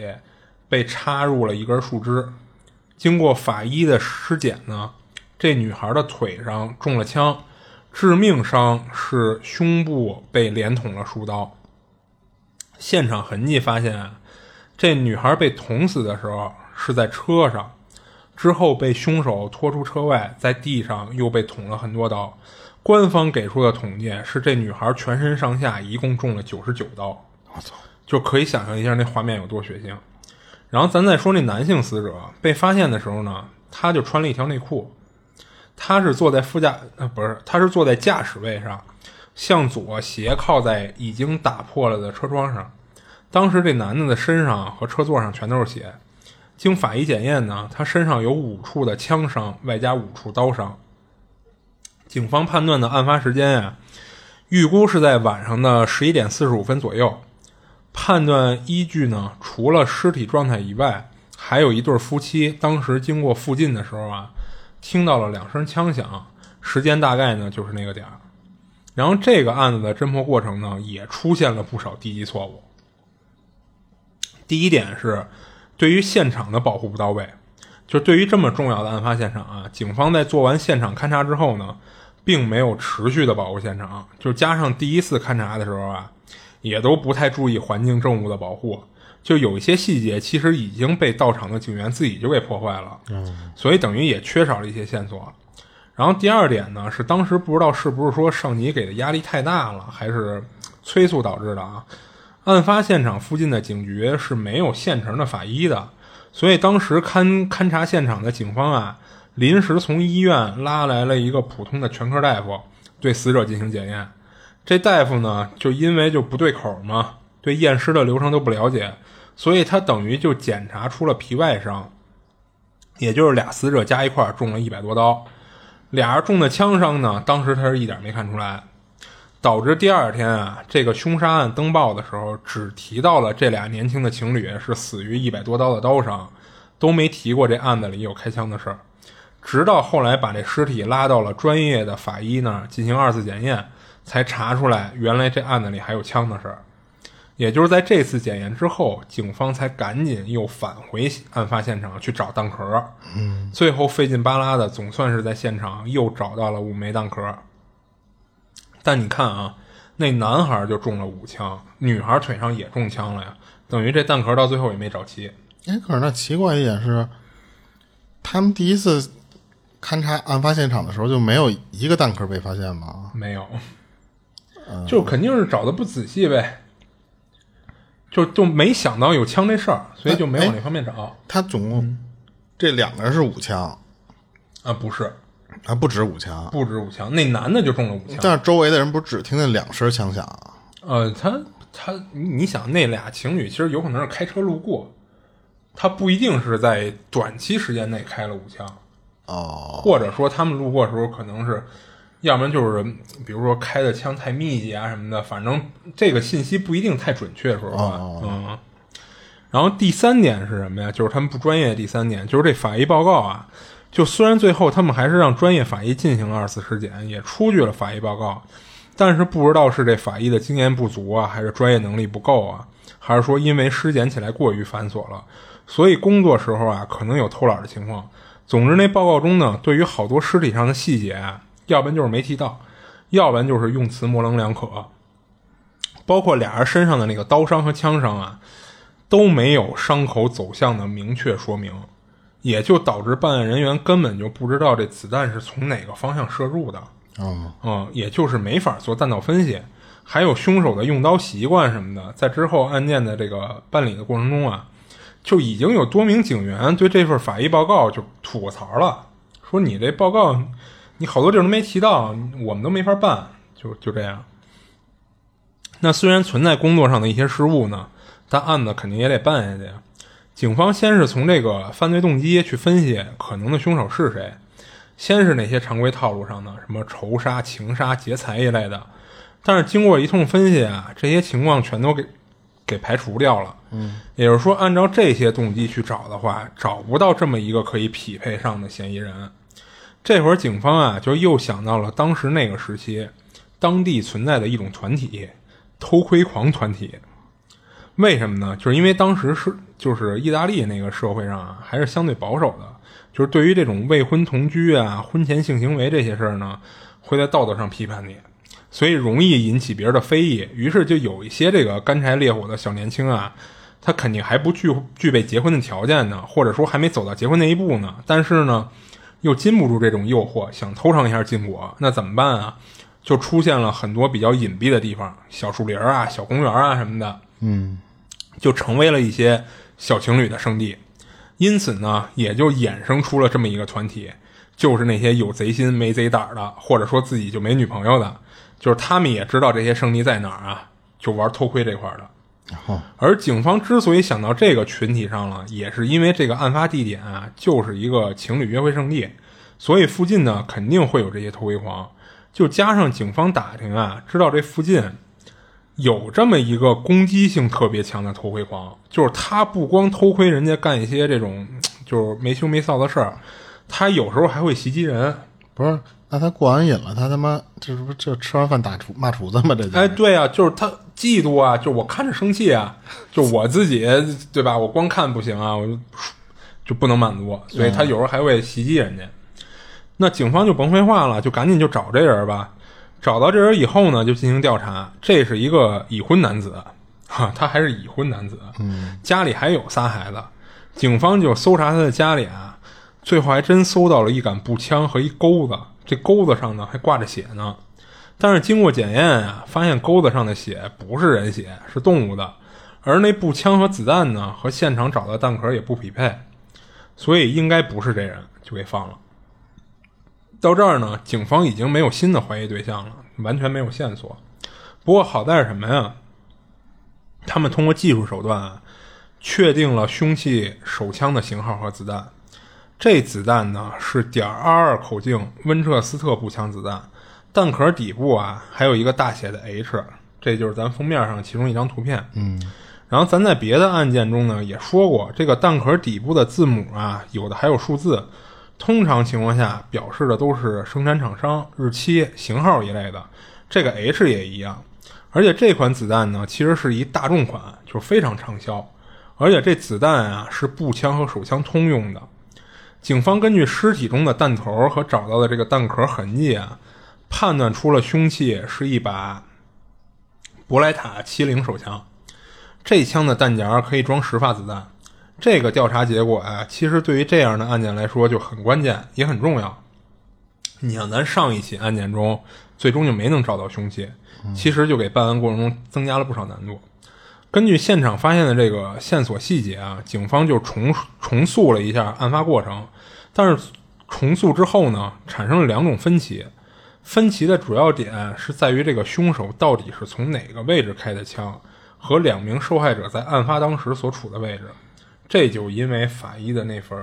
被插入了一根树枝。经过法医的尸检呢，这女孩的腿上中了枪，致命伤是胸部被连捅了数刀。现场痕迹发现，这女孩被捅死的时候是在车上，之后被凶手拖出车外，在地上又被捅了很多刀。官方给出的统计是，这女孩全身上下一共中了九十九刀。我操！就可以想象一下那画面有多血腥。然后咱再说那男性死者被发现的时候呢，他就穿了一条内裤，他是坐在副驾呃不是，他是坐在驾驶位上，向左斜靠在已经打破了的车窗上。当时这男的的身上和车座上全都是血。经法医检验呢，他身上有五处的枪伤，外加五处刀伤。警方判断的案发时间呀，预估是在晚上的十一点四十五分左右。判断依据呢，除了尸体状态以外，还有一对夫妻当时经过附近的时候啊，听到了两声枪响，时间大概呢就是那个点儿。然后这个案子的侦破过程呢，也出现了不少低级错误。第一点是，对于现场的保护不到位，就对于这么重要的案发现场啊，警方在做完现场勘查之后呢，并没有持续的保护现场，就加上第一次勘查的时候啊。也都不太注意环境证物的保护，就有一些细节其实已经被到场的警员自己就给破坏了，所以等于也缺少了一些线索。然后第二点呢，是当时不知道是不是说上级给的压力太大了，还是催促导致的啊？案发现场附近的警局是没有现成的法医的，所以当时勘勘察现场的警方啊，临时从医院拉来了一个普通的全科大夫，对死者进行检验。这大夫呢，就因为就不对口嘛，对验尸的流程都不了解，所以他等于就检查出了皮外伤，也就是俩死者加一块中了一百多刀，俩人中的枪伤呢，当时他是一点没看出来，导致第二天啊，这个凶杀案登报的时候，只提到了这俩年轻的情侣是死于一百多刀的刀伤，都没提过这案子里有开枪的事儿，直到后来把这尸体拉到了专业的法医那儿进行二次检验。才查出来，原来这案子里还有枪的事儿。也就是在这次检验之后，警方才赶紧又返回案发现场去找弹壳。嗯，最后费劲巴拉的，总算是在现场又找到了五枚弹壳。但你看啊，那男孩就中了五枪，女孩腿上也中枪了呀，等于这弹壳到最后也没找齐。哎，可是那奇怪一点是，他们第一次勘察案发现场的时候就没有一个弹壳被发现吗？没有。就肯定是找的不仔细呗，就就没想到有枪这事儿，所以就没往那方面找。他总共这两个人是五枪啊？不是，啊不止五枪，不止五枪。那男的就中了五枪，但是周围的人不是只听见两声枪响？呃，他他，你想那俩情侣其实有可能是开车路过，他不一定是在短期时间内开了五枪哦，或者说他们路过的时候可能是。要不然就是，比如说开的枪太密集啊什么的，反正这个信息不一定太准确，说实话。嗯。然后第三点是什么呀？就是他们不专业。第三点就是这法医报告啊，就虽然最后他们还是让专业法医进行了二次尸检，也出具了法医报告，但是不知道是这法医的经验不足啊，还是专业能力不够啊，还是说因为尸检起来过于繁琐了，所以工作时候啊可能有偷懒的情况。总之，那报告中呢，对于好多尸体上的细节啊。要不然就是没提到，要不然就是用词模棱两可，包括俩人身上的那个刀伤和枪伤啊，都没有伤口走向的明确说明，也就导致办案人员根本就不知道这子弹是从哪个方向射入的。嗯，嗯，也就是没法做弹道分析，还有凶手的用刀习惯什么的，在之后案件的这个办理的过程中啊，就已经有多名警员对这份法医报告就吐过槽了，说你这报告。你好多地儿都没提到，我们都没法办，就就这样。那虽然存在工作上的一些失误呢，但案子肯定也得办下去。警方先是从这个犯罪动机去分析可能的凶手是谁，先是那些常规套路上的什么仇杀、情杀、劫财一类的，但是经过一通分析啊，这些情况全都给给排除掉了。嗯，也就是说，按照这些动机去找的话，找不到这么一个可以匹配上的嫌疑人。这会儿警方啊，就又想到了当时那个时期，当地存在的一种团体——偷窥狂团体。为什么呢？就是因为当时是就是意大利那个社会上啊，还是相对保守的，就是对于这种未婚同居啊、婚前性行为这些事儿呢，会在道德上批判你，所以容易引起别人的非议。于是就有一些这个干柴烈火的小年轻啊，他肯定还不具具备结婚的条件呢，或者说还没走到结婚那一步呢，但是呢，又禁不住这种诱惑，想偷尝一下禁果，那怎么办啊？就出现了很多比较隐蔽的地方，小树林啊、小公园啊什么的，嗯，就成为了一些小情侣的圣地。因此呢，也就衍生出了这么一个团体，就是那些有贼心没贼胆的，或者说自己就没女朋友的，就是他们也知道这些圣地在哪儿啊，就玩偷窥这块的。哦，而警方之所以想到这个群体上了，也是因为这个案发地点啊，就是一个情侣约会圣地，所以附近呢肯定会有这些偷窥狂。就加上警方打听啊，知道这附近有这么一个攻击性特别强的偷窥狂，就是他不光偷窥人家干一些这种就是没羞没臊的事儿，他有时候还会袭击人。不是，那他过完瘾了，他他妈这是不这吃完饭打厨骂厨子吗？这就哎，对啊，就是他嫉妒啊，就我看着生气啊，就我自己对吧？我光看不行啊，我就就不能满足，所以他有时候还会袭击人家。那警方就甭废话了，就赶紧就找这人吧。找到这人以后呢，就进行调查。这是一个已婚男子，哈，他还是已婚男子，嗯，家里还有仨孩子。警方就搜查他的家里啊，最后还真搜到了一杆步枪和一钩子，这钩子上呢还挂着血呢。但是经过检验啊，发现钩子上的血不是人血，是动物的，而那步枪和子弹呢，和现场找的弹壳也不匹配，所以应该不是这人，就给放了。到这儿呢，警方已经没有新的怀疑对象了，完全没有线索。不过好在是什么呀？他们通过技术手段啊，确定了凶器手枪的型号和子弹。这子弹呢是点二二口径温彻斯特步枪子弹，弹壳底部啊还有一个大写的 H，这就是咱封面上其中一张图片。嗯，然后咱在别的案件中呢也说过，这个弹壳底部的字母啊，有的还有数字。通常情况下，表示的都是生产厂商、日期、型号一类的。这个 H 也一样。而且这款子弹呢，其实是一大众款，就是非常畅销。而且这子弹啊，是步枪和手枪通用的。警方根据尸体中的弹头和找到的这个弹壳痕迹啊，判断出了凶器是一把博莱塔七零手枪。这枪的弹夹可以装十发子弹。这个调查结果啊，其实对于这样的案件来说就很关键，也很重要。你像咱上一起案件中，最终就没能找到凶器，其实就给办案过程中增加了不少难度。根据现场发现的这个线索细节啊，警方就重重塑了一下案发过程。但是重塑之后呢，产生了两种分歧。分歧的主要点是在于这个凶手到底是从哪个位置开的枪，和两名受害者在案发当时所处的位置。这就因为法医的那份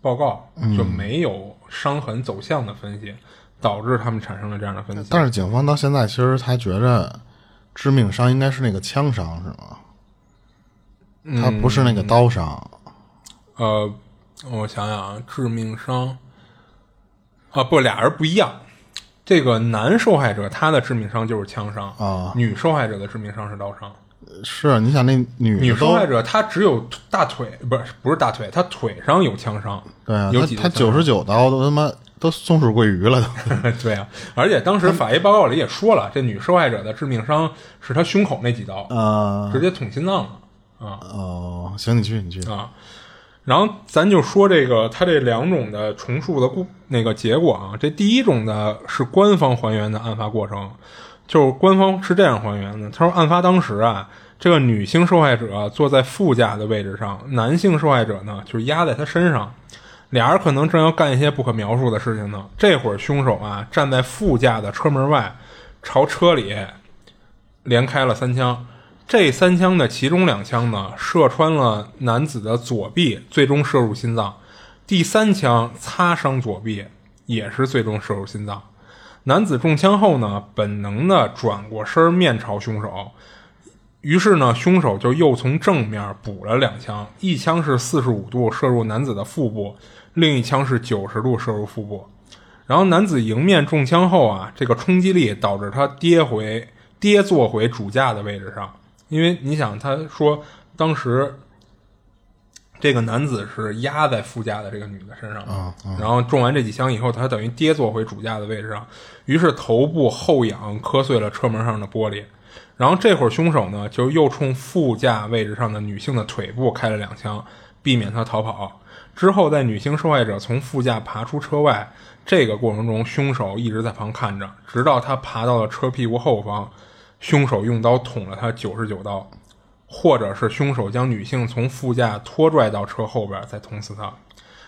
报告就没有伤痕走向的分析，导致他们产生了这样的分歧。但是警方到现在其实还觉着致命伤应该是那个枪伤，是吗？他不是那个刀伤。呃，我想想啊，致命伤啊，不，俩人不一样。这个男受害者他的致命伤就是枪伤啊，女受害者的致命伤是刀伤。是，你想那女女受害者她只有大腿，不是不是大腿，她腿上有枪伤。对啊，有几她九十九刀都他妈都松鼠桂鱼了都。对啊，而且当时法医报告里也说了，这女受害者的致命伤是她胸口那几刀，啊直接捅心脏了啊哦，行，你去你去。啊。然后咱就说这个，它这两种的重塑的故那个结果啊，这第一种的是官方还原的案发过程。就是官方是这样还原的，他说案发当时啊，这个女性受害者坐在副驾的位置上，男性受害者呢就是压在他身上，俩人可能正要干一些不可描述的事情呢。这会儿凶手啊站在副驾的车门外，朝车里连开了三枪，这三枪的其中两枪呢射穿了男子的左臂，最终射入心脏；第三枪擦伤左臂，也是最终射入心脏。男子中枪后呢，本能的转过身面朝凶手，于是呢，凶手就又从正面补了两枪，一枪是四十五度射入男子的腹部，另一枪是九十度射入腹部。然后男子迎面中枪后啊，这个冲击力导致他跌回跌坐回主驾的位置上，因为你想，他说当时这个男子是压在副驾的这个女的身上，啊啊然后中完这几枪以后，他等于跌坐回主驾的位置上，于是头部后仰磕碎了车门上的玻璃。然后这会儿凶手呢，就又冲副驾位置上的女性的腿部开了两枪，避免她逃跑。之后，在女性受害者从副驾爬出车外这个过程中，凶手一直在旁看着，直到他爬到了车屁股后方，凶手用刀捅了他九十九刀，或者是凶手将女性从副驾拖拽到车后边再捅死她。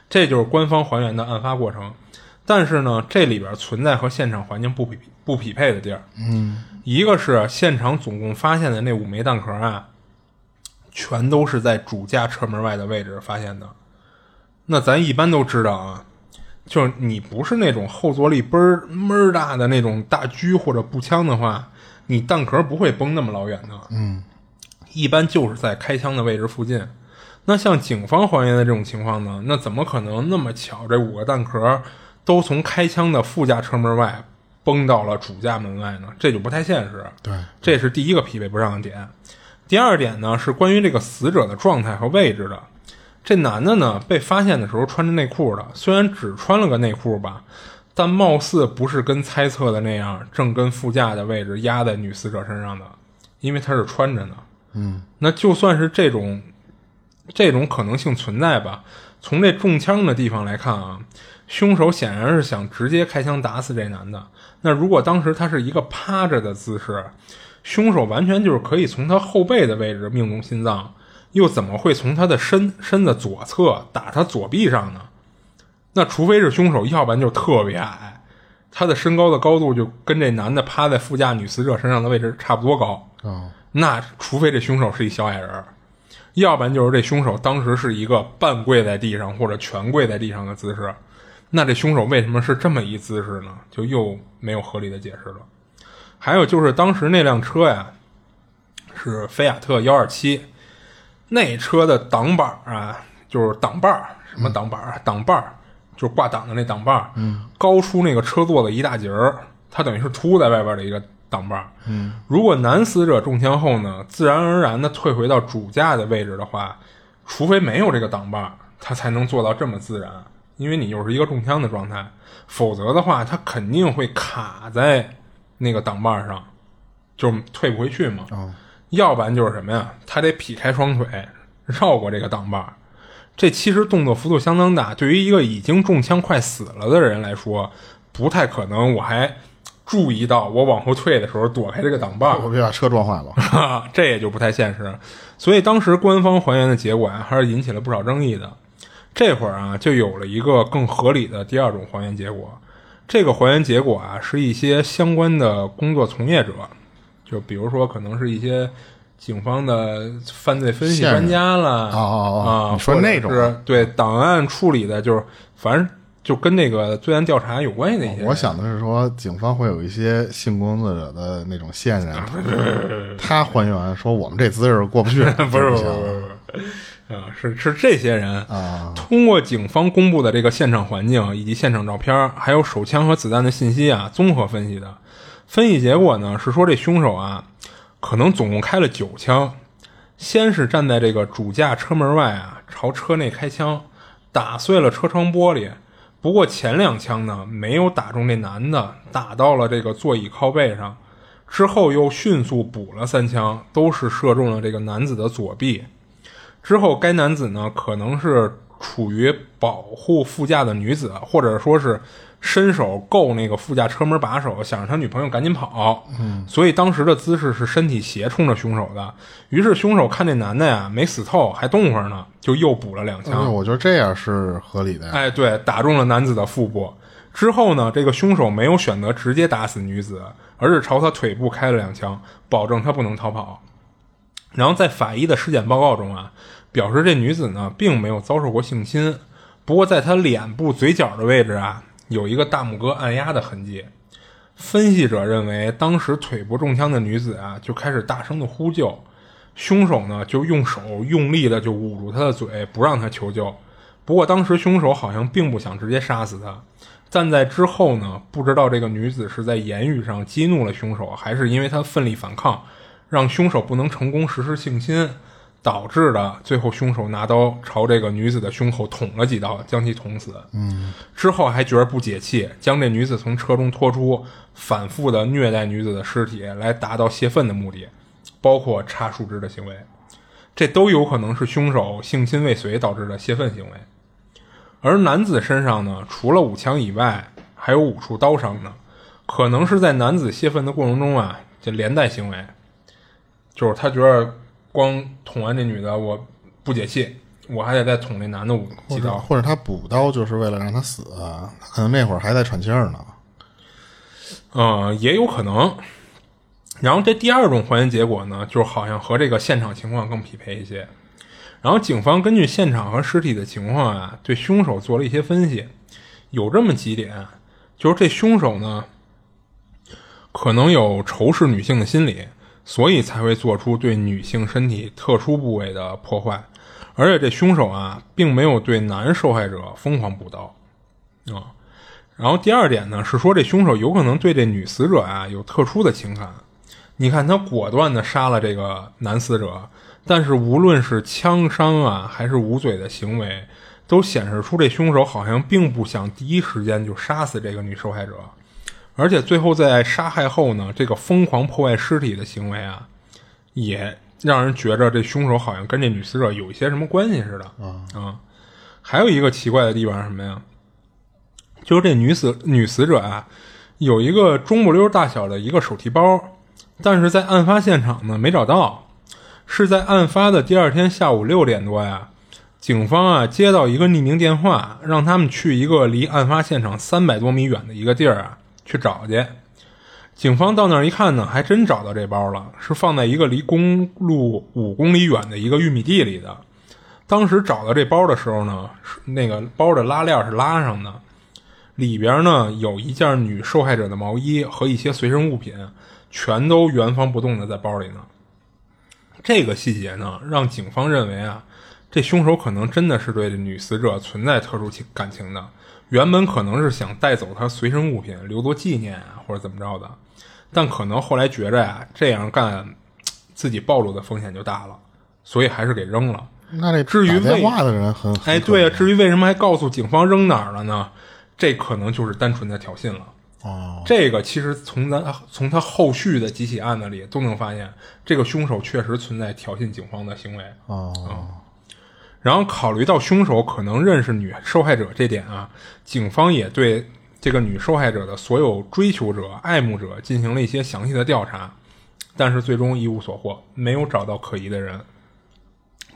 这就是官方还原的案发过程。但是呢，这里边存在和现场环境不匹不匹配的地儿。嗯，一个是现场总共发现的那五枚弹壳啊，全都是在主驾车门外的位置发现的。那咱一般都知道啊，就是你不是那种后坐力倍儿闷儿大的那种大狙或者步枪的话，你弹壳不会崩那么老远的。嗯，一般就是在开枪的位置附近。那像警方还原的这种情况呢，那怎么可能那么巧，这五个弹壳都从开枪的副驾车门外崩到了主驾门外呢？这就不太现实。对，这是第一个匹配不上的点。第二点呢是关于这个死者的状态和位置的。这男的呢被发现的时候穿着内裤的，虽然只穿了个内裤吧，但貌似不是跟猜测的那样，正跟副驾的位置压在女死者身上的，因为他是穿着呢。嗯，那就算是这种这种可能性存在吧。从这中枪的地方来看啊，凶手显然是想直接开枪打死这男的。那如果当时他是一个趴着的姿势，凶手完全就是可以从他后背的位置命中心脏，又怎么会从他的身身的左侧打他左臂上呢？那除非是凶手，要不然就特别矮，他的身高的高度就跟这男的趴在副驾女死者身上的位置差不多高。哦，那除非这凶手是一小矮人儿，要不然就是这凶手当时是一个半跪在地上或者全跪在地上的姿势。那这凶手为什么是这么一姿势呢？就又没有合理的解释了。还有就是当时那辆车呀，是菲亚特幺二七，那车的挡板啊，就是挡把儿，什么挡板儿啊？挡把儿就是挂挡的那挡把儿，嗯，高出那个车座的一大截儿，它等于是凸在外边的一个挡把如果男死者中枪后呢，自然而然的退回到主驾的位置的话，除非没有这个挡把儿，他才能做到这么自然。因为你又是一个中枪的状态，否则的话，他肯定会卡在那个挡把儿上，就退不回去嘛。哦要不然就是什么呀？他得劈开双腿，绕过这个挡把儿。这其实动作幅度相当大，对于一个已经中枪快死了的人来说，不太可能。我还注意到我往后退的时候躲开这个挡把，我别把车撞坏了。这也就不太现实。所以当时官方还原的结果啊，还是引起了不少争议的。这会儿啊，就有了一个更合理的第二种还原结果。这个还原结果啊，是一些相关的工作从业者，就比如说可能是一些警方的犯罪分析专家了，哦哦哦啊，你说那种是对档案处理的，就是反正就跟那个罪案调查有关系的一些人。我想的是说，警方会有一些性工作者的那种线人，他还原说我们这姿势过不去，不是不是不是不是，啊，是是这些人啊，通过警方公布的这个现场环境以及现场照片，还有手枪和子弹的信息啊，综合分析的。分析结果呢是说，这凶手啊，可能总共开了九枪，先是站在这个主驾车门外啊，朝车内开枪，打碎了车窗玻璃。不过前两枪呢，没有打中这男的，打到了这个座椅靠背上。之后又迅速补了三枪，都是射中了这个男子的左臂。之后，该男子呢可能是处于保护副驾的女子，或者说是伸手够那个副驾车门把手，想让他女朋友赶紧跑。嗯，所以当时的姿势是身体斜冲着凶手的。于是凶手看这男的呀没死透，还动会儿呢，就又补了两对，枪。我觉得这样是合理的呀。哎，对，打中了男子的腹部。之后呢，这个凶手没有选择直接打死女子，而是朝他腿部开了两枪，保证他不能逃跑。然后在法医的尸检报告中啊，表示这女子呢并没有遭受过性侵，不过在她脸部、嘴角的位置啊有一个大拇哥按压的痕迹。分析者认为，当时腿部中枪的女子啊就开始大声的呼救，凶手呢就用手用力的就捂住她的嘴，不让她求救。不过当时凶手好像并不想直接杀死她。但在之后呢，不知道这个女子是在言语上激怒了凶手，还是因为她奋力反抗，让凶手不能成功实施性侵，导致的最后凶手拿刀朝这个女子的胸口捅了几刀，将其捅死。嗯，之后还觉得不解气，将这女子从车中拖出，反复的虐待女子的尸体，来达到泄愤的目的，包括插树枝的行为，这都有可能是凶手性侵未遂导致的泄愤行为。而男子身上呢，除了五枪以外，还有五处刀伤呢，可能是在男子泄愤的过程中啊，这连带行为，就是他觉得光捅完这女的我不解气，我还得再捅那男的五几刀。或者他补刀就是为了让他死，他可能那会儿还在喘气儿呢。呃，也有可能。然后这第二种还原结果呢，就好像和这个现场情况更匹配一些。然后警方根据现场和尸体的情况啊，对凶手做了一些分析，有这么几点，就是这凶手呢，可能有仇视女性的心理，所以才会做出对女性身体特殊部位的破坏。而且这凶手啊，并没有对男受害者疯狂补刀啊。然后第二点呢，是说这凶手有可能对这女死者啊有特殊的情感。你看他果断的杀了这个男死者，但是无论是枪伤啊，还是捂嘴的行为，都显示出这凶手好像并不想第一时间就杀死这个女受害者，而且最后在杀害后呢，这个疯狂破坏尸体的行为啊，也让人觉着这凶手好像跟这女死者有一些什么关系似的啊。还有一个奇怪的地方是什么呀？就是这女死女死者啊，有一个中不溜大小的一个手提包，但是在案发现场呢没找到，是在案发的第二天下午六点多呀，警方啊接到一个匿名电话，让他们去一个离案发现场三百多米远的一个地儿啊去找去。警方到那儿一看呢，还真找到这包了，是放在一个离公路五公里远的一个玉米地里的。当时找到这包的时候呢，那个包的拉链是拉上的，里边呢有一件女受害者的毛衣和一些随身物品，全都原封不动的在包里呢。这个细节呢，让警方认为啊，这凶手可能真的是对女死者存在特殊情感情的。原本可能是想带走他随身物品，留作纪念啊，或者怎么着的，但可能后来觉着呀，这样干自己暴露的风险就大了，所以还是给扔了。那这至于电话的人很哎，对啊，至于为什么还告诉警方扔哪儿了呢？这可能就是单纯的挑衅了。哦，这个其实从咱从他后续的几起案子里都能发现，这个凶手确实存在挑衅警方的行为。哦，然后考虑到凶手可能认识女受害者这点啊，警方也对这个女受害者的所有追求者、爱慕者进行了一些详细的调查，但是最终一无所获，没有找到可疑的人。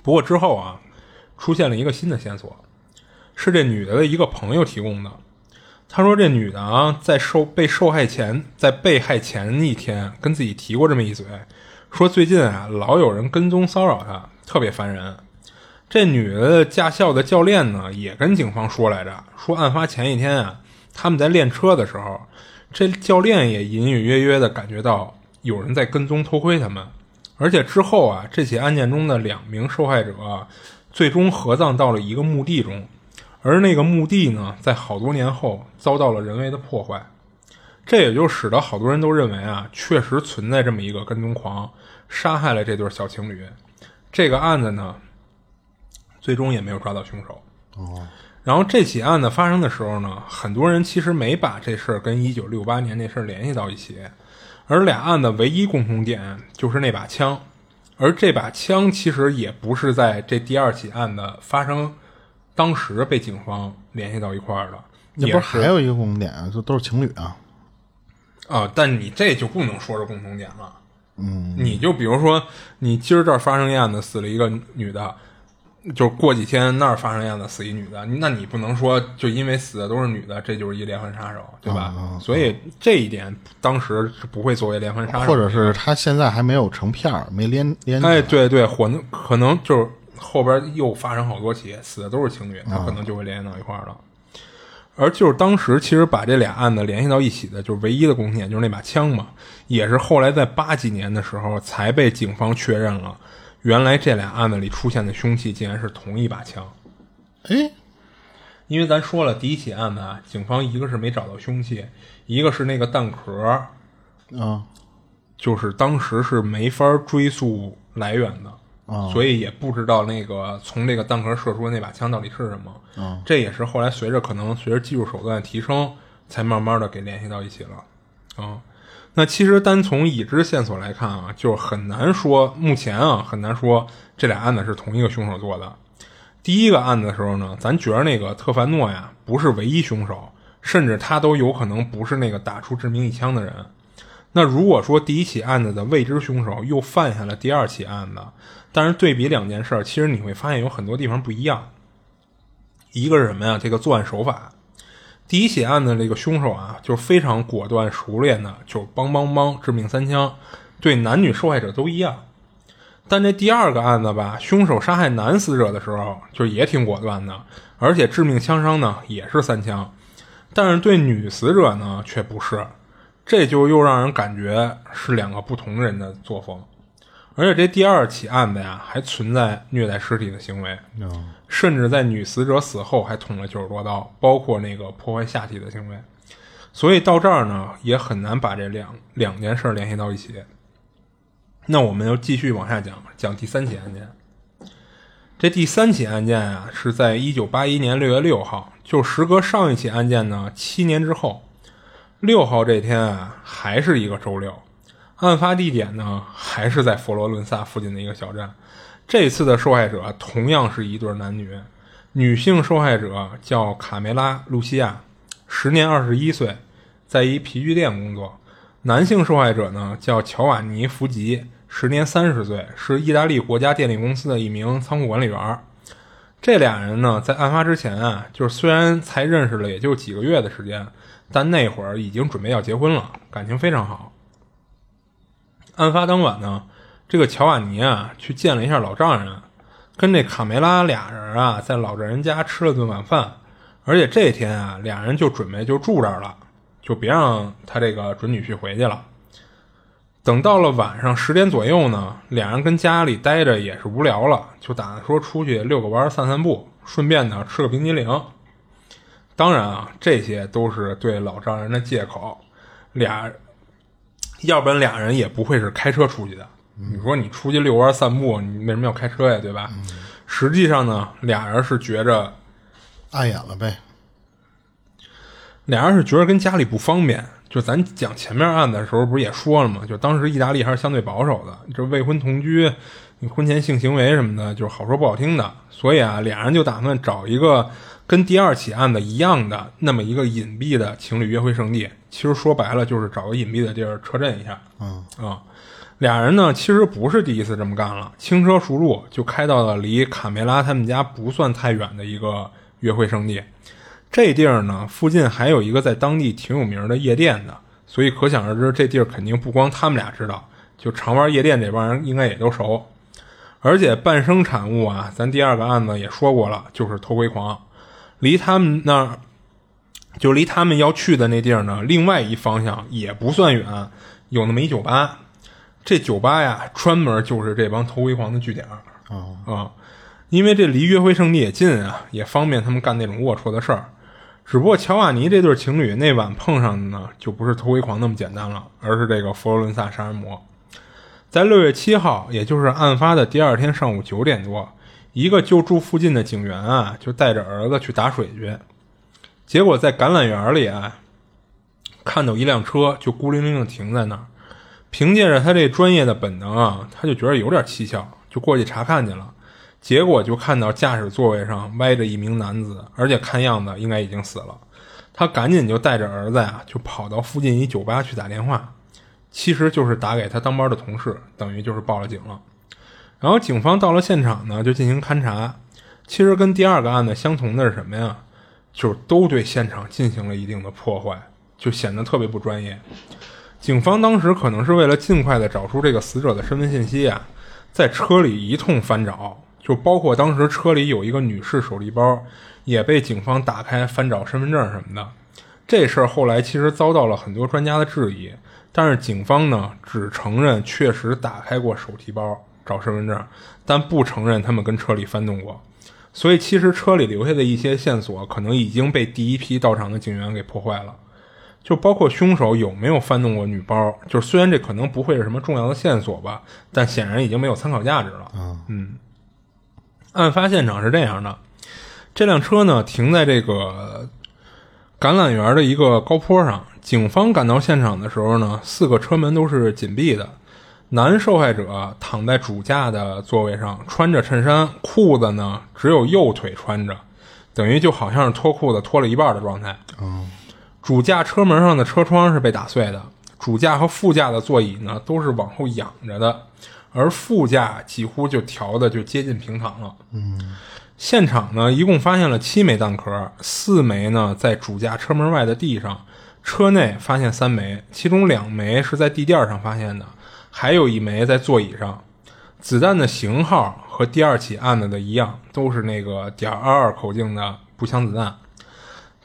不过之后啊，出现了一个新的线索，是这女的的一个朋友提供的。他说这女的啊，在受被受害前，在被害前一天跟自己提过这么一嘴，说最近啊老有人跟踪骚扰她，特别烦人。这女的驾校的教练呢，也跟警方说来着，说案发前一天啊，他们在练车的时候，这教练也隐隐约约的感觉到有人在跟踪偷窥他们，而且之后啊，这起案件中的两名受害者最终合葬到了一个墓地中，而那个墓地呢，在好多年后遭到了人为的破坏，这也就使得好多人都认为啊，确实存在这么一个跟踪狂，杀害了这对小情侣。这个案子呢，最终也没有抓到凶手。哦，然后这起案子发生的时候呢，很多人其实没把这事儿跟一九六八年那事儿联系到一起，而俩案子唯一共同点就是那把枪，而这把枪其实也不是在这第二起案的发生当时被警方联系到一块儿的，那也不是还有一个共同点啊，就都是情侣啊。啊，但你这就不能说是共同点了。嗯，你就比如说，你今儿这儿发生一案子，死了一个女的，就过几天那儿发生样子，死一女的，那你不能说就因为死的都是女的，这就是一连环杀手，对吧？所以这一点当时是不会作为连环杀手，或者是他现在还没有成片儿，没连连哎，对对，可能可能就是后边又发生好多起，死的都是情侣，他可能就会联系到一块儿了。而就是当时其实把这俩案子联系到一起的，就是唯一的共同点就是那把枪嘛，也是后来在八几年的时候才被警方确认了，原来这俩案子里出现的凶器竟然是同一把枪。哎，因为咱说了，第一起案子啊，警方一个是没找到凶器，一个是那个弹壳，啊，就是当时是没法追溯来源的，所以也不知道那个从这个弹壳射出的那把枪到底是什么。这也是后来随着可能随着技术手段的提升，才慢慢的给联系到一起了。啊，那其实单从已知线索来看啊，就很难说，目前啊很难说这俩案子是同一个凶手做的。第一个案子的时候呢，咱觉得那个特凡诺呀不是唯一凶手，甚至他都有可能不是那个打出致命一枪的人。那如果说第一起案子的未知凶手又犯下了第二起案子，但是对比两件事，其实你会发现有很多地方不一样。一个是什么呀？这个作案手法。第一起案子这个凶手啊，就非常果断熟练的，就梆梆梆致命三枪，对男女受害者都一样。但这第二个案子吧，凶手杀害男死者的时候，就也挺果断的，而且致命枪伤呢也是三枪，但是对女死者呢却不是。这就又让人感觉是两个不同人的作风，而且这第二起案子呀，还存在虐待尸体的行为，甚至在女死者死后还捅了九十多刀，包括那个破坏下体的行为。所以到这儿呢，也很难把这两两件事联系到一起。那我们就继续往下讲，讲第三起案件。这第三起案件啊，是在一九八一年六月六号，就时隔上一起案件呢七年之后。六号这天啊，还是一个周六，案发地点呢还是在佛罗伦萨附近的一个小镇。这次的受害者同样是一对男女，女性受害者叫卡梅拉·露西亚，时年二十一岁，在一皮具店工作；男性受害者呢叫乔瓦尼·福吉，时年三十岁，是意大利国家电力公司的一名仓库管理员。这俩人呢，在案发之前啊，就是虽然才认识了也就几个月的时间。但那会儿已经准备要结婚了，感情非常好。案发当晚呢，这个乔瓦尼啊去见了一下老丈人，跟这卡梅拉俩人啊在老丈人家吃了顿晚饭，而且这天啊俩人就准备就住这儿了，就别让他这个准女婿回去了。等到了晚上十点左右呢，俩人跟家里待着也是无聊了，就打算说出去遛个弯儿、散散步，顺便呢吃个冰激凌。当然啊，这些都是对老丈人的借口，俩，要不然俩人也不会是开车出去的。你说你出去遛弯散步，你为什么要开车呀？对吧？实际上呢，俩人是觉着碍眼了呗。俩人是觉着跟家里不方便。就咱讲前面案子的时候，不是也说了吗？就当时意大利还是相对保守的，就未婚同居、你婚前性行为什么的，就是好说不好听的。所以啊，俩人就打算找一个。跟第二起案子一样的那么一个隐蔽的情侣约会圣地，其实说白了就是找个隐蔽的地儿车震一下。嗯啊，俩人呢其实不是第一次这么干了，轻车熟路就开到了离卡梅拉他们家不算太远的一个约会圣地。这地儿呢附近还有一个在当地挺有名的夜店的，所以可想而知这地儿肯定不光他们俩知道，就常玩夜店这帮人应该也都熟。而且半生产物啊，咱第二个案子也说过了，就是偷窥狂。离他们那儿，就离他们要去的那地儿呢，另外一方向也不算远，有那么一酒吧。这酒吧呀，专门就是这帮偷窥狂的据点啊啊！因为这离约会圣地也近啊，也方便他们干那种龌龊的事儿。只不过乔瓦尼这对情侣那晚碰上的呢，就不是偷窥狂那么简单了，而是这个佛罗伦萨杀人魔。在六月七号，也就是案发的第二天上午九点多。一个就住附近的警员啊，就带着儿子去打水去，结果在橄榄园里啊，看到一辆车就孤零零的停在那儿。凭借着他这专业的本能啊，他就觉得有点蹊跷，就过去查看去了。结果就看到驾驶座位上歪着一名男子，而且看样子应该已经死了。他赶紧就带着儿子呀，就跑到附近一酒吧去打电话，其实就是打给他当班的同事，等于就是报了警了。然后警方到了现场呢，就进行勘查。其实跟第二个案子相同的是什么呀？就都对现场进行了一定的破坏，就显得特别不专业。警方当时可能是为了尽快的找出这个死者的身份信息啊，在车里一通翻找，就包括当时车里有一个女士手提包，也被警方打开翻找身份证什么的。这事儿后来其实遭到了很多专家的质疑，但是警方呢只承认确实打开过手提包。找身份证，但不承认他们跟车里翻动过，所以其实车里留下的一些线索可能已经被第一批到场的警员给破坏了。就包括凶手有没有翻动过女包，就是虽然这可能不会是什么重要的线索吧，但显然已经没有参考价值了。嗯，案发现场是这样的，这辆车呢停在这个橄榄园的一个高坡上。警方赶到现场的时候呢，四个车门都是紧闭的。男受害者躺在主驾的座位上，穿着衬衫，裤子呢只有右腿穿着，等于就好像是脱裤子脱了一半的状态。主驾车门上的车窗是被打碎的，主驾和副驾的座椅呢都是往后仰着的，而副驾几乎就调的就接近平躺了。嗯，现场呢一共发现了七枚弹壳，四枚呢在主驾车门外的地上，车内发现三枚，其中两枚是在地垫上发现的，还有一枚在座椅上。子弹的型号和第二起案子的一样，都是那个点二二口径的步枪子弹。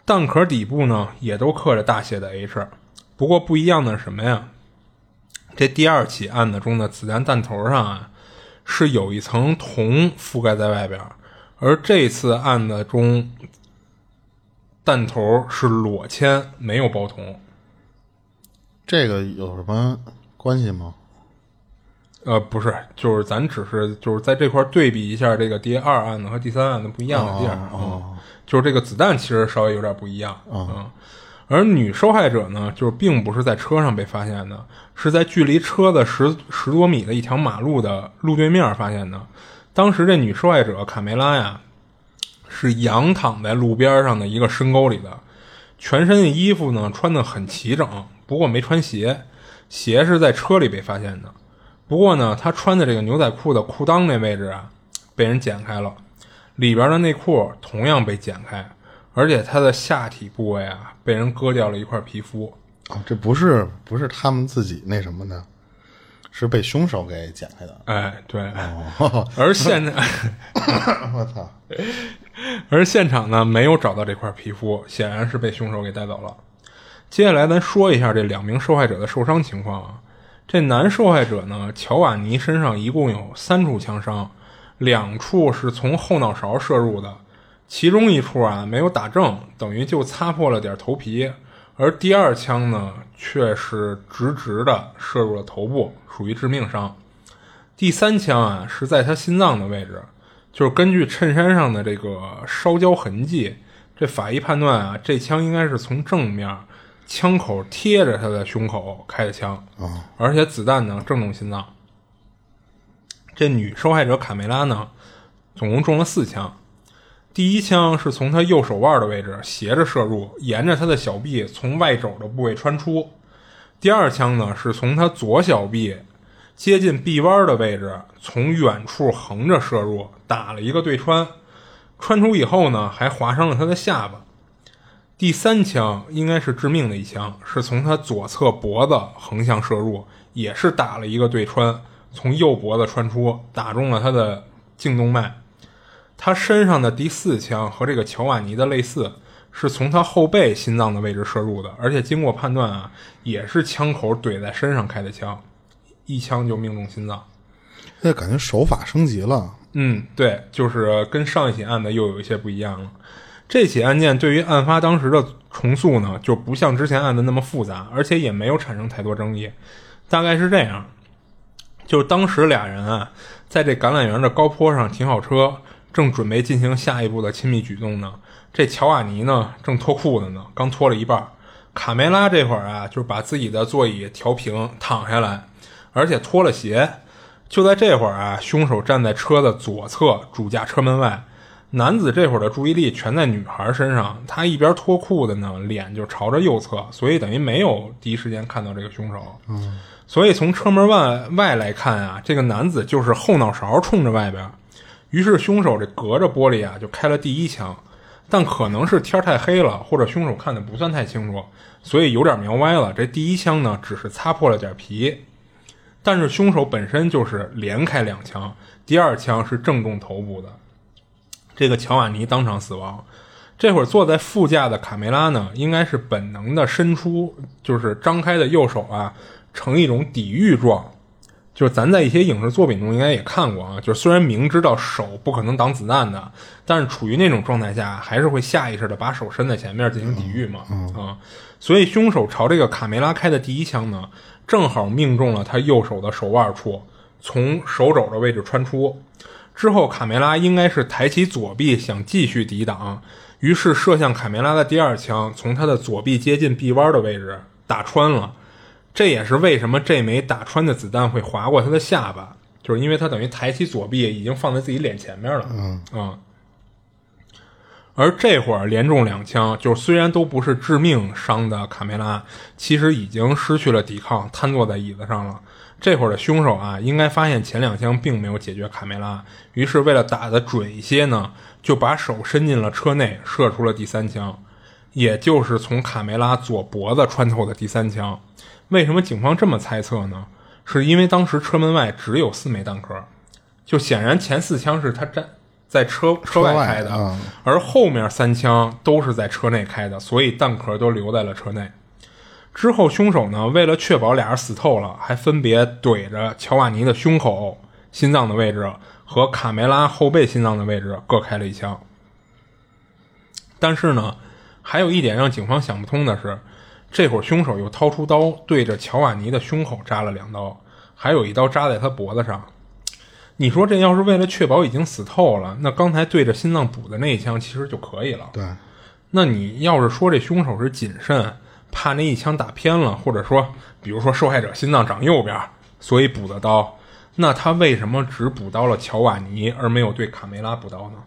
弹壳底部呢，也都刻着大写的 H，不过不一样的是什么呀？这第二起案子中的子弹弹头上啊，是有一层铜覆盖在外边，而这次案子中弹头是裸铅，没有包铜。这个有什么关系吗？呃，不是，就是咱只是就是在这块对比一下这个第二案子和第三案子不一样的地儿。哦，就是这个子弹其实稍微有点不一样。嗯，而女受害者呢，就是并不是在车上被发现的，是在距离车子十十多米的一条马路的路对面发现的。当时这女受害者卡梅拉呀，是仰躺在路边上的一个深沟里的，全身的衣服呢穿的很齐整，不过没穿鞋，鞋是在车里被发现的。不过呢，他穿的这个牛仔裤的裤裆那位置啊，被人剪开了，里边的内裤同样被剪开，而且他的下体部位啊，被人割掉了一块皮肤。哦，这不是不是他们自己那什么的，是被凶手给剪开的。哎，对，哦，而现在，我操！而现场呢，没有找到这块皮肤，显然是被凶手给带走了。接下来咱说一下这两名受害者的受伤情况啊。这男受害者呢，乔瓦尼身上一共有三处枪伤，两处是从后脑勺射入的，其中一处啊没有打正，等于就擦破了点头皮，而第二枪呢却是直直的射入了头部，属于致命伤。第三枪啊是在他心脏的位置，就是根据衬衫上的这个烧焦痕迹，这法医判断啊，这枪应该是从正面。枪口贴着他的胸口开的枪，而且子弹呢正中心脏。这女受害者卡梅拉呢，总共中了四枪。第一枪是从她右手腕的位置斜着射入，沿着她的小臂从外肘的部位穿出。第二枪呢是从她左小臂接近臂弯的位置，从远处横着射入，打了一个对穿。穿出以后呢，还划伤了她的下巴。第三枪应该是致命的一枪，是从他左侧脖子横向射入，也是打了一个对穿，从右脖子穿出，打中了他的颈动脉。他身上的第四枪和这个乔瓦尼的类似，是从他后背心脏的位置射入的，而且经过判断啊，也是枪口怼在身上开的枪，一枪就命中心脏。那感觉手法升级了。嗯，对，就是跟上一起案子又有一些不一样了。这起案件对于案发当时的重塑呢，就不像之前案子那么复杂，而且也没有产生太多争议。大概是这样，就是当时俩人啊，在这橄榄园的高坡上停好车，正准备进行下一步的亲密举动呢。这乔瓦尼呢，正脱裤子呢，刚脱了一半。卡梅拉这会儿啊，就是把自己的座椅调平，躺下来，而且脱了鞋。就在这会儿啊，凶手站在车的左侧主驾车门外。男子这会儿的注意力全在女孩身上，他一边脱裤子呢，脸就朝着右侧，所以等于没有第一时间看到这个凶手。嗯，所以从车门外外来看啊，这个男子就是后脑勺冲着外边，于是凶手这隔着玻璃啊就开了第一枪，但可能是天太黑了，或者凶手看的不算太清楚，所以有点瞄歪了。这第一枪呢，只是擦破了点皮，但是凶手本身就是连开两枪，第二枪是正中头部的。这个乔瓦尼当场死亡。这会儿坐在副驾的卡梅拉呢，应该是本能的伸出，就是张开的右手啊，呈一种抵御状。就是咱在一些影视作品中应该也看过啊，就是虽然明知道手不可能挡子弹的，但是处于那种状态下，还是会下意识的把手伸在前面进行抵御嘛。啊，所以凶手朝这个卡梅拉开的第一枪呢，正好命中了他右手的手腕处，从手肘的位置穿出。之后，卡梅拉应该是抬起左臂想继续抵挡，于是射向卡梅拉的第二枪从他的左臂接近臂弯的位置打穿了。这也是为什么这枚打穿的子弹会划过他的下巴，就是因为他等于抬起左臂已经放在自己脸前面了。嗯嗯。而这会儿连中两枪，就虽然都不是致命伤的卡梅拉，其实已经失去了抵抗，瘫坐在椅子上了。这会儿的凶手啊，应该发现前两枪并没有解决卡梅拉，于是为了打得准一些呢，就把手伸进了车内，射出了第三枪，也就是从卡梅拉左脖子穿透的第三枪。为什么警方这么猜测呢？是因为当时车门外只有四枚弹壳，就显然前四枪是他站在车车外开的，而后面三枪都是在车内开的，所以弹壳都留在了车内。之后，凶手呢，为了确保俩人死透了，还分别怼着乔瓦尼的胸口、心脏的位置和卡梅拉后背心脏的位置各开了一枪。但是呢，还有一点让警方想不通的是，这会儿凶手又掏出刀对着乔瓦尼的胸口扎了两刀，还有一刀扎在他脖子上。你说这要是为了确保已经死透了，那刚才对着心脏补的那一枪其实就可以了。对，那你要是说这凶手是谨慎。怕那一枪打偏了，或者说，比如说受害者心脏长右边，所以补的刀。那他为什么只补刀了乔瓦尼，而没有对卡梅拉补刀呢？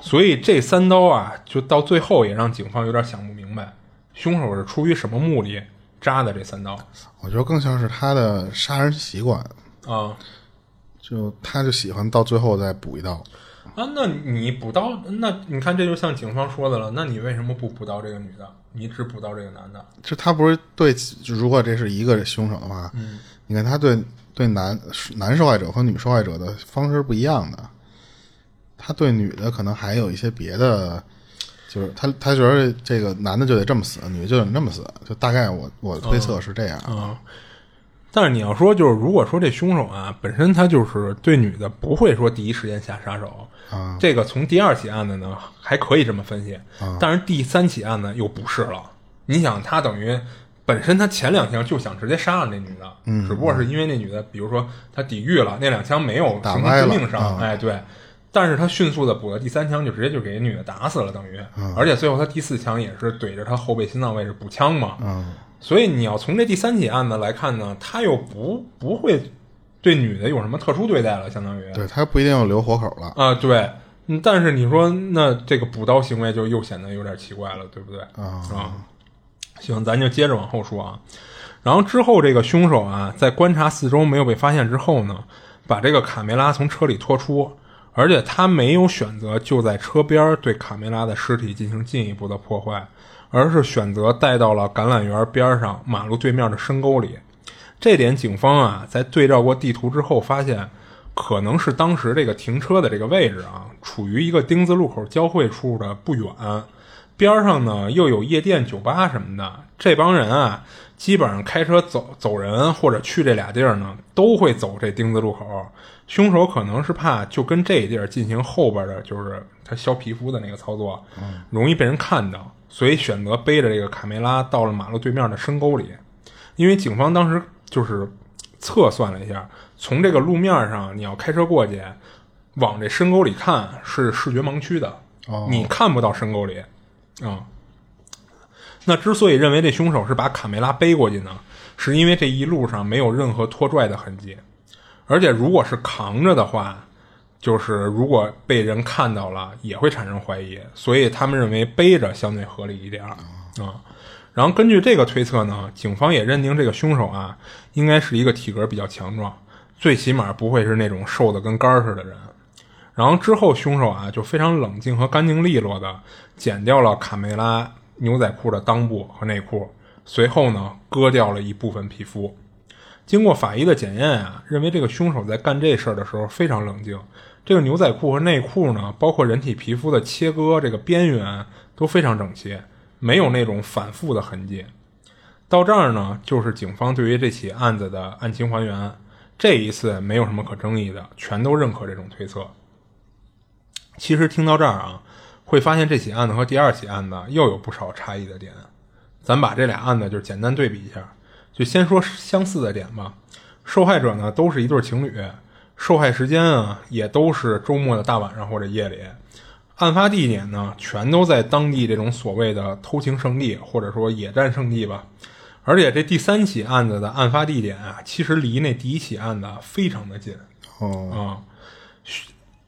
所以这三刀啊，就到最后也让警方有点想不明白，凶手是出于什么目的扎的这三刀？我觉得更像是他的杀人习惯啊，就他就喜欢到最后再补一刀。啊，那你补刀，那你看这就像警方说的了，那你为什么不补刀这个女的？你只捕到这个男的，就他不是对，如果这是一个凶手的话，嗯，你看他对对男男受害者和女受害者的方式是不一样的，他对女的可能还有一些别的，就是他他觉得这个男的就得这么死，女的就得那么死，就大概我我推测是这样啊。但是你要说，就是如果说这凶手啊本身他就是对女的不会说第一时间下杀手。这个从第二起案子呢还可以这么分析，但是第三起案子又不是了。你想，他等于本身他前两枪就想直接杀了那女的，嗯，只不过是因为那女的，比如说他抵御了那两枪没有形成致命伤，哎，对。但是他迅速的补了第三枪，就直接就给女的打死了，等于，而且最后他第四枪也是怼着他后背心脏位置补枪嘛，嗯。所以你要从这第三起案子来看呢，他又不不会。对女的有什么特殊对待了？相当于对他不一定要留活口了啊。对，但是你说那这个补刀行为就又显得有点奇怪了，对不对？啊啊，行，咱就接着往后说啊。然后之后这个凶手啊，在观察四周没有被发现之后呢，把这个卡梅拉从车里拖出，而且他没有选择就在车边对卡梅拉的尸体进行进一步的破坏，而是选择带到了橄榄园边上马路对面的深沟里。这点警方啊，在对照过地图之后，发现可能是当时这个停车的这个位置啊，处于一个丁字路口交汇处的不远，边上呢又有夜店、酒吧什么的。这帮人啊，基本上开车走走人或者去这俩地儿呢，都会走这丁字路口。凶手可能是怕就跟这地儿进行后边的，就是他削皮肤的那个操作，容易被人看到，所以选择背着这个卡梅拉到了马路对面的深沟里，因为警方当时。就是测算了一下，从这个路面上，你要开车过去，往这深沟里看是视觉盲区的，你看不到深沟里。啊，那之所以认为这凶手是把卡梅拉背过去呢，是因为这一路上没有任何拖拽的痕迹，而且如果是扛着的话，就是如果被人看到了，也会产生怀疑，所以他们认为背着相对合理一点啊。然后根据这个推测呢，警方也认定这个凶手啊，应该是一个体格比较强壮，最起码不会是那种瘦的跟杆儿似的人。然后之后凶手啊就非常冷静和干净利落的剪掉了卡梅拉牛仔裤的裆部和内裤，随后呢割掉了一部分皮肤。经过法医的检验啊，认为这个凶手在干这事儿的时候非常冷静。这个牛仔裤和内裤呢，包括人体皮肤的切割这个边缘都非常整齐。没有那种反复的痕迹，到这儿呢，就是警方对于这起案子的案情还原。这一次没有什么可争议的，全都认可这种推测。其实听到这儿啊，会发现这起案子和第二起案子又有不少差异的点。咱把这俩案子就简单对比一下，就先说相似的点吧。受害者呢都是一对情侣，受害时间啊也都是周末的大晚上或者夜里，案发地点呢全都在当地这种所谓的偷情圣地或者说野战圣地吧。而且这第三起案子的案发地点啊，其实离那第一起案子非常的近哦，啊。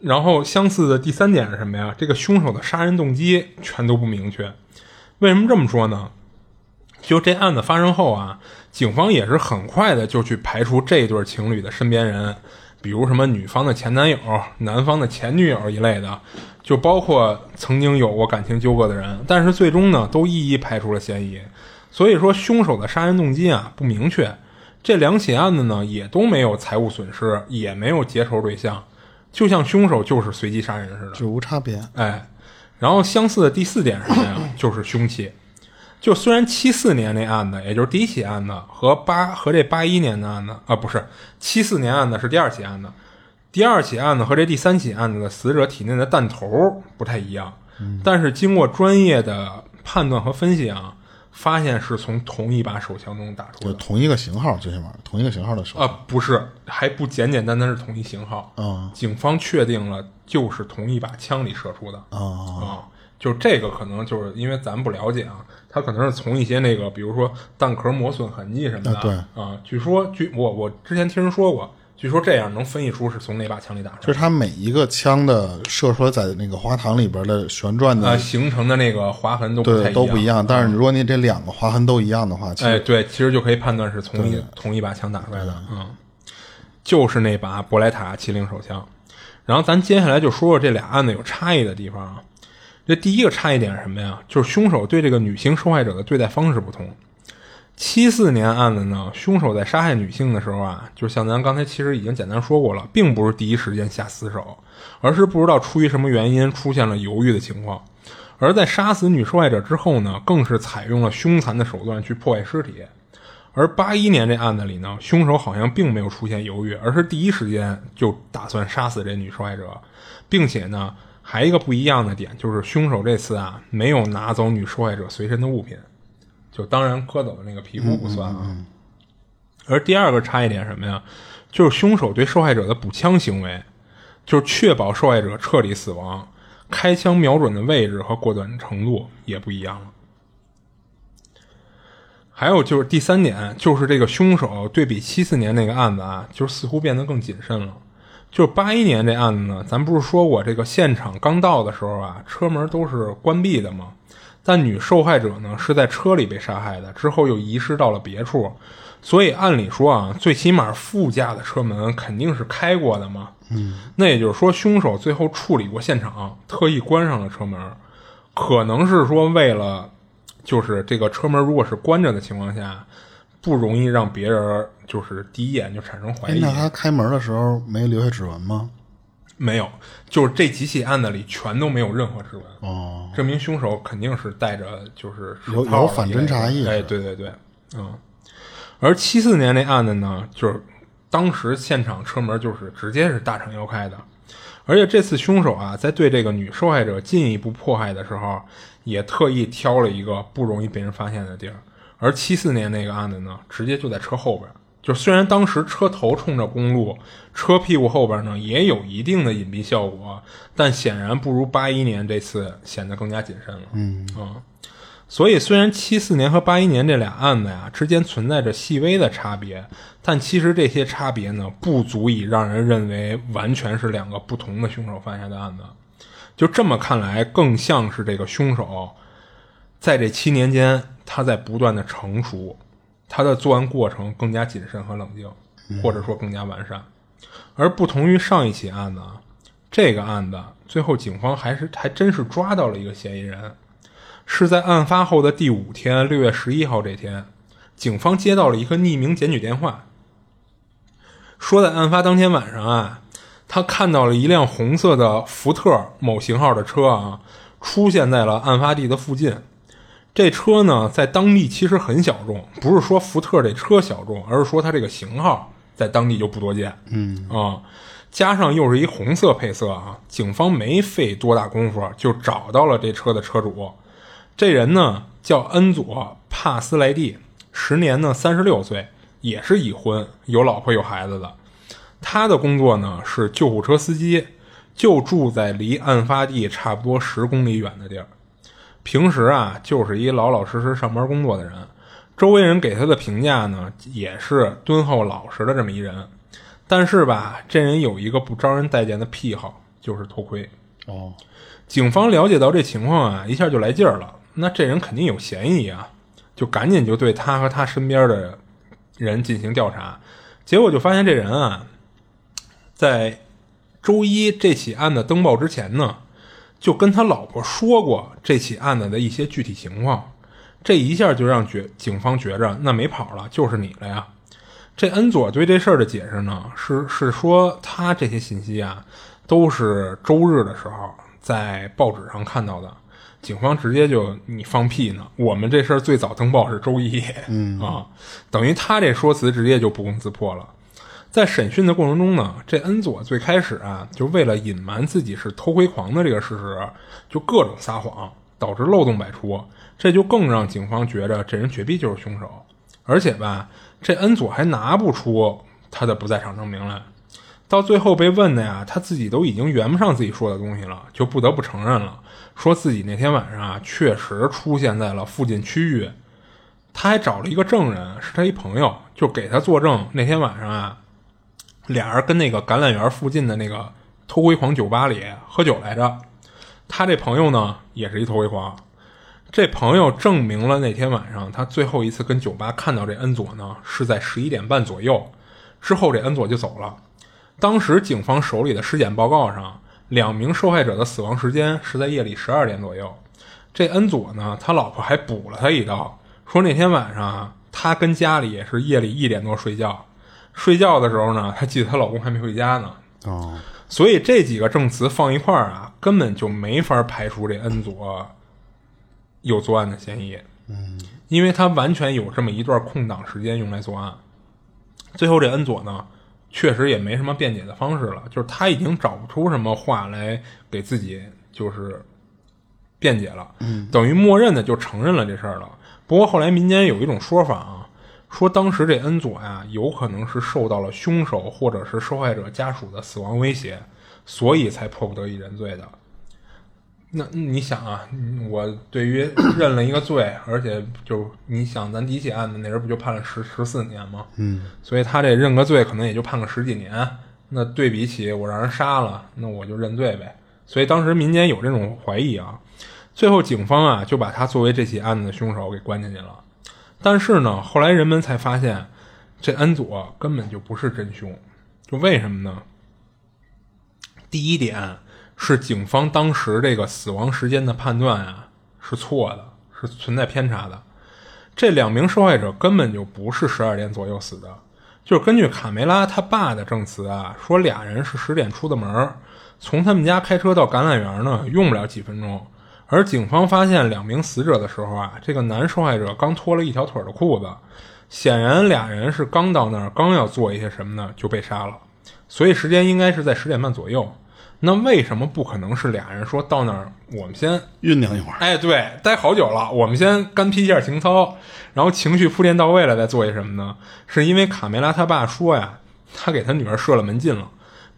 然后相似的第三点是什么呀？这个凶手的杀人动机全都不明确。为什么这么说呢？就这案子发生后啊，警方也是很快的就去排除这对情侣的身边人，比如什么女方的前男友、男方的前女友一类的，就包括曾经有过感情纠葛的人，但是最终呢，都一一排除了嫌疑。所以说，凶手的杀人动机啊不明确。这两起案子呢，也都没有财物损失，也没有结仇对象，就像凶手就是随机杀人似的。就无差别。哎，然后相似的第四点是什么呀？就是凶器。就虽然七四年那案子，也就是第一起案子，和八和这八一年的案子啊，不是七四年案子是第二起案子，第二起案子和这第三起案子的死者体内的弹头不太一样，但是经过专业的判断和分析啊，发现是从同一把手枪中打出的。同一个型号，最起码同一个型号的手。啊，不是，还不简简单单是同一型号。啊警方确定了，就是同一把枪里射出的。啊啊，就这个可能就是因为咱不了解啊，他可能是从一些那个，比如说弹壳磨损痕迹什么的，啊对啊，据说据我我之前听人说过，据说这样能分析出是从哪把枪里打出来就是它每一个枪的射出来在那个花膛里边的旋转的，啊，形成的那个划痕都不太对，都不一样。但是嗯如果你这两个划痕都一样的话，其哎，对，其实就可以判断是从一同一把枪打出来的，嗯，就是那把博莱塔七零手枪。然后咱接下来就说说这俩案子有差异的地方啊。这第一个差异点是什么呀？就是凶手对这个女性受害者的对待方式不同。七四年案子呢，凶手在杀害女性的时候啊，就像咱刚才其实已经简单说过了，并不是第一时间下死手，而是不知道出于什么原因出现了犹豫的情况。而在杀死女受害者之后呢，更是采用了凶残的手段去破坏尸体。而八一年这案子里呢，凶手好像并没有出现犹豫，而是第一时间就打算杀死这女受害者，并且呢，还一个不一样的点就是凶手这次啊没有拿走女受害者随身的物品，就当然割走的那个皮肤不算啊。而第二个差异点什么呀？就是凶手对受害者的补枪行为，就是确保受害者彻底死亡，开枪瞄准的位置和过短程度也不一样了。还有就是第三点，就是这个凶手对比七四年那个案子啊，就似乎变得更谨慎了。就是八一年这案子呢，咱不是说过这个现场刚到的时候啊，车门都是关闭的吗？但女受害者呢是在车里被杀害的，之后又遗失到了别处，所以按理说啊，最起码副驾的车门肯定是开过的嘛。嗯，那也就是说，凶手最后处理过现场，特意关上了车门，可能是说为了。就是这个车门如果是关着的情况下，不容易让别人就是第一眼就产生怀疑。哎那他开门的时候没留下指纹吗？没有，就是这几起案子里全都没有任何指纹，哦，证明凶手肯定是带着就是有有反侦查意识哎，对对对，嗯。而七四年那案子呢，就是当时现场车门就是直接是大敞腰开的，而且这次凶手啊，在对这个女受害者进一步迫害的时候，也特意挑了一个不容易被人发现的地儿。而七四年那个案子呢，直接就在车后边。就虽然当时车头冲着公路，车屁股后边呢也有一定的隐蔽效果，但显然不如八一年这次显得更加谨慎了。嗯啊，所以虽然七四年和八一年这俩案子呀之间存在着细微的差别，但其实这些差别呢不足以让人认为完全是两个不同的凶手犯下的案子。就这么看来，更像是这个凶手在这七年间，他在不断的成熟，他的作案过程更加谨慎和冷静，或者说更加完善。而不同于上一起案子，啊，这个案子最后警方还是还真是抓到了一个嫌疑人，是在案发后的第五天，六月十一号这天，警方接到了一个匿名检举电话，说在案发当天晚上啊，他看到了一辆红色的福特某型号的车啊，出现在了案发地的附近。这车呢，在当地其实很小众，不是说福特这车小众，而是说它这个型号在当地就不多见。嗯啊，加上又是一红色配色啊，警方没费多大功夫就找到了这车的车主。这人呢叫恩佐帕斯莱蒂，时年呢三十六岁，也是已婚，有老婆有孩子的。他的工作呢是救护车司机，就住在离案发地差不多十公里远的地儿。平时啊，就是一老老实实上班工作的人。周围人给他的评价呢，也是敦厚老实的这么一人。但是吧，这人有一个不招人待见的癖好，就是偷窥。哦，警方了解到这情况啊，一下就来劲儿了。那这人肯定有嫌疑啊，就赶紧就对他和他身边的人进行调查。结果就发现这人啊，在周一这起案子登报之前呢，就跟他老婆说过这起案子的一些具体情况。这一下就让觉警方觉着那没跑了，就是你了呀。这恩佐对这事儿的解释呢，是是说他这些信息啊，都是周日的时候在报纸上看到的。警方直接就你放屁呢，我们这事儿最早登报是周一，嗯啊，等于他这说辞直接就不攻自破了。在审讯的过程中呢，这恩佐最开始啊，就为了隐瞒自己是偷窥狂的这个事实，就各种撒谎，导致漏洞百出。这就更让警方觉着这人绝逼就是凶手，而且吧，这恩佐还拿不出他的不在场证明来。到最后被问的呀，他自己都已经圆不上自己说的东西了，就不得不承认了，说自己那天晚上啊确实出现在了附近区域。他还找了一个证人，是他一朋友，就给他作证。那天晚上啊，俩人跟那个橄榄园附近的那个偷窥狂酒吧里喝酒来着。他这朋友呢，也是一偷窥狂。这朋友证明了那天晚上他最后一次跟酒吧看到这恩佐呢，是在十一点半左右。之后这恩佐就走了。当时警方手里的尸检报告上，两名受害者的死亡时间是在夜里十二点左右。这恩佐呢，他老婆还补了他一刀，说那天晚上他跟家里也是夜里一点多睡觉，睡觉的时候呢，他记得她老公还没回家呢。哦，所以这几个证词放一块儿啊，根本就没法排除这恩佐。有作案的嫌疑，嗯，因为他完全有这么一段空档时间用来作案。最后这恩佐呢，确实也没什么辩解的方式了，就是他已经找不出什么话来给自己就是辩解了，嗯，等于默认的就承认了这事儿了。不过后来民间有一种说法啊，说当时这恩佐呀，有可能是受到了凶手或者是受害者家属的死亡威胁，所以才迫不得已认罪的。那你想啊，我对于 认了一个罪，而且就你想，咱第一起案子那人不就判了十十四年吗？嗯，所以他这认个罪可能也就判个十几年。那对比起我让人杀了，那我就认罪呗。所以当时民间有这种怀疑啊。最后警方啊就把他作为这起案子的凶手给关进去了。但是呢，后来人们才发现，这恩佐根本就不是真凶。就为什么呢？第一点。是警方当时这个死亡时间的判断啊是错的，是存在偏差的。这两名受害者根本就不是十二点左右死的，就是根据卡梅拉他爸的证词啊，说俩人是十点出的门，从他们家开车到橄榄园呢用不了几分钟。而警方发现两名死者的时候啊，这个男受害者刚脱了一条腿的裤子，显然俩人是刚到那儿，刚要做一些什么呢就被杀了，所以时间应该是在十点半左右。那为什么不可能是俩人说到那儿？我们先酝酿一会儿。哎，对，待好久了，我们先干批一下情操，然后情绪铺垫到位了，再做些什么呢？是因为卡梅拉他爸说呀，他给他女儿设了门禁了，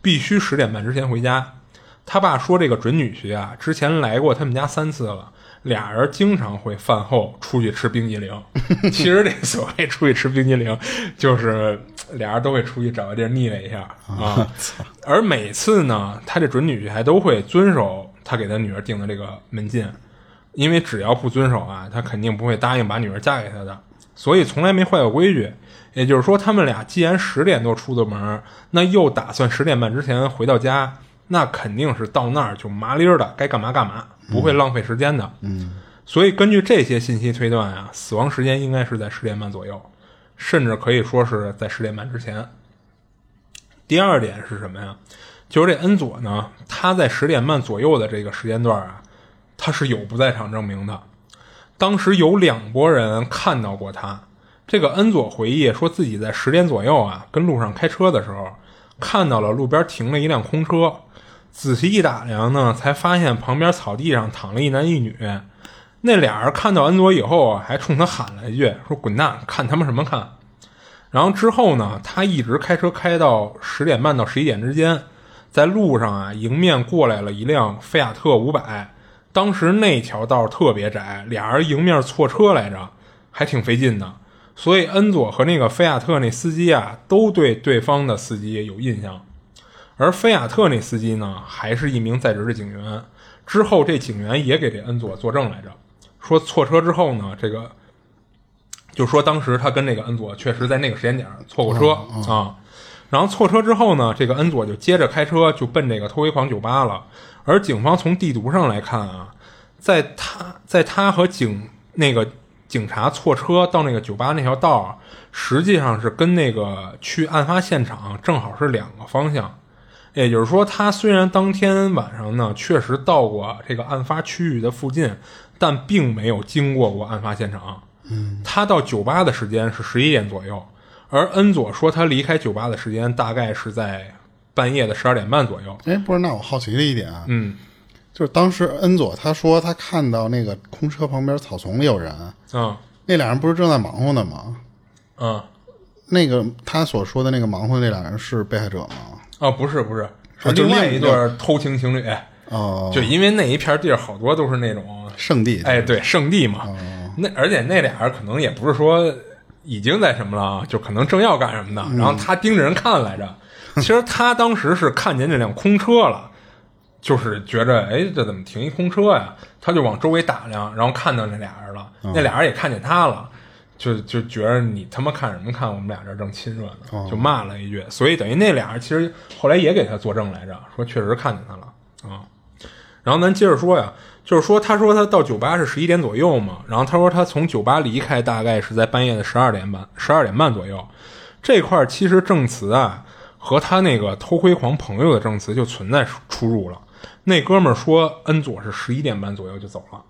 必须十点半之前回家。他爸说这个准女婿啊，之前来过他们家三次了。俩人经常会饭后出去吃冰激凌，其实这所谓出去吃冰激凌，就是俩人都会出去找个地儿腻歪一下啊。而每次呢，他这准女婿还都会遵守他给他女儿定的这个门禁，因为只要不遵守啊，他肯定不会答应把女儿嫁给他的，所以从来没坏过规矩。也就是说，他们俩既然十点多出的门，那又打算十点半之前回到家。那肯定是到那儿就麻利儿的，该干嘛干嘛，不会浪费时间的。嗯，所以根据这些信息推断啊，死亡时间应该是在十点半左右，甚至可以说是在十点半之前。第二点是什么呀？就是这恩佐呢，他在十点半左右的这个时间段啊，他是有不在场证明的。当时有两拨人看到过他。这个恩佐回忆说自己在十点左右啊，跟路上开车的时候。看到了路边停了一辆空车，仔细一打量呢，才发现旁边草地上躺了一男一女。那俩人看到恩佐以后啊，还冲他喊了一句：“说滚蛋，看他妈什么看！”然后之后呢，他一直开车开到十点半到十一点之间，在路上啊，迎面过来了一辆菲亚特五百。当时那条道特别窄，俩人迎面错车来着，还挺费劲的。所以恩佐和那个菲亚特那司机啊，都对对方的司机有印象。而菲亚特那司机呢，还是一名在职的警员。之后这警员也给这恩佐作证来着，说错车之后呢，这个就说当时他跟那个恩佐确实在那个时间点错过车啊。然后错车之后呢，这个恩佐就接着开车就奔这个偷窥狂酒吧了。而警方从地图上来看啊，在他在他和警那个警察错车到那个酒吧那条道，实际上是跟那个去案发现场正好是两个方向。也就是说，他虽然当天晚上呢确实到过这个案发区域的附近，但并没有经过过案发现场。嗯，他到酒吧的时间是十一点左右，而恩佐说他离开酒吧的时间大概是在半夜的十二点半左右。哎，不是，那我好奇的一点啊，嗯就是当时恩佐他说他看到那个空车旁边草丛里有人，嗯那俩人不是正在忙活呢吗？嗯那个他所说的那个忙活的那俩人是被害者吗？啊，不是不是，是另外一对偷情情侣。哦，就因为那一片地儿好多都是那种，圣地，哎，对，圣地嘛。那而且那俩人可能也不是说已经在什么了啊，就可能正要干什么呢。然后他盯着人看来着，其实他当时是看见那辆空车了，就是觉着哎，这怎么停一空车呀？他就往周围打量，然后看到那俩人了，那俩人也看见他了。就就觉得你他妈看什么看？我们俩这正亲热呢，就骂了一句。所以等于那俩人其实后来也给他作证来着，说确实看见他了啊。然后咱接着说呀，就是说他说他到酒吧是十一点左右嘛，然后他说他从酒吧离开大概是在半夜的十二点半，十二点半左右。这块儿其实证词啊和他那个偷窥狂朋友的证词就存在出入了。那哥们儿说恩佐是十一点半左右就走了。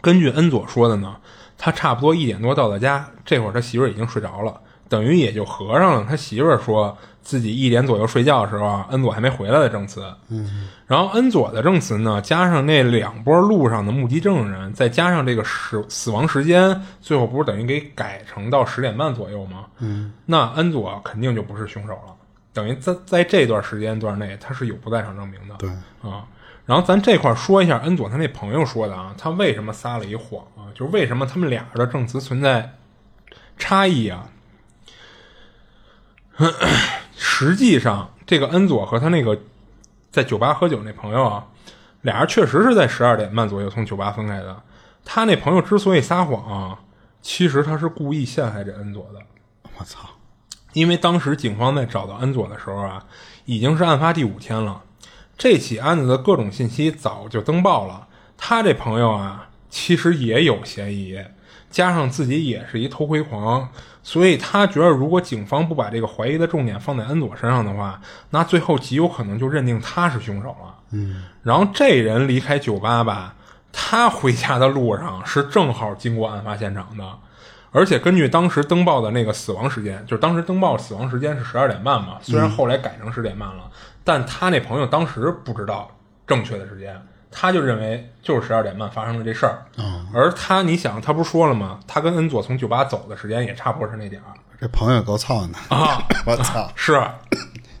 根据恩佐说的呢，他差不多一点多到的家，这会儿他媳妇儿已经睡着了，等于也就合上了他媳妇儿说自己一点左右睡觉的时候啊，恩佐还没回来的证词。嗯，然后恩佐的证词呢，加上那两波路上的目击证人，再加上这个死死亡时间，最后不是等于给改成到十点半左右吗？嗯，那恩佐肯定就不是凶手了，等于在在这段时间段内他是有不在场证明的。对，啊，然后咱这块儿说一下恩佐他那朋友说的啊，他为什么撒了一谎啊？就是为什么他们俩的证词存在差异啊？实际上，这个恩佐和他那个在酒吧喝酒那朋友啊，俩人确实是在十二点半左右从酒吧分开的。他那朋友之所以撒谎啊，其实他是故意陷害这恩佐的。我操，因为当时警方在找到恩佐的时候啊，已经是案发第五天了。这起案子的各种信息早就登报了，他这朋友啊，其实也有嫌疑，加上自己也是一偷窥狂，所以他觉得如果警方不把这个怀疑的重点放在恩佐身上的话，那最后极有可能就认定他是凶手了。嗯，然后这人离开酒吧吧，他回家的路上是正好经过案发现场的。而且根据当时登报的那个死亡时间，就是当时登报死亡时间是十二点半嘛，虽然后来改成十点半了，但他那朋友当时不知道正确的时间，他就认为就是十二点半发生的这事儿。而他，你想，他不是说了吗？他跟恩佐从酒吧走的时间也差不多是那点儿这朋友够操的啊！我操，是，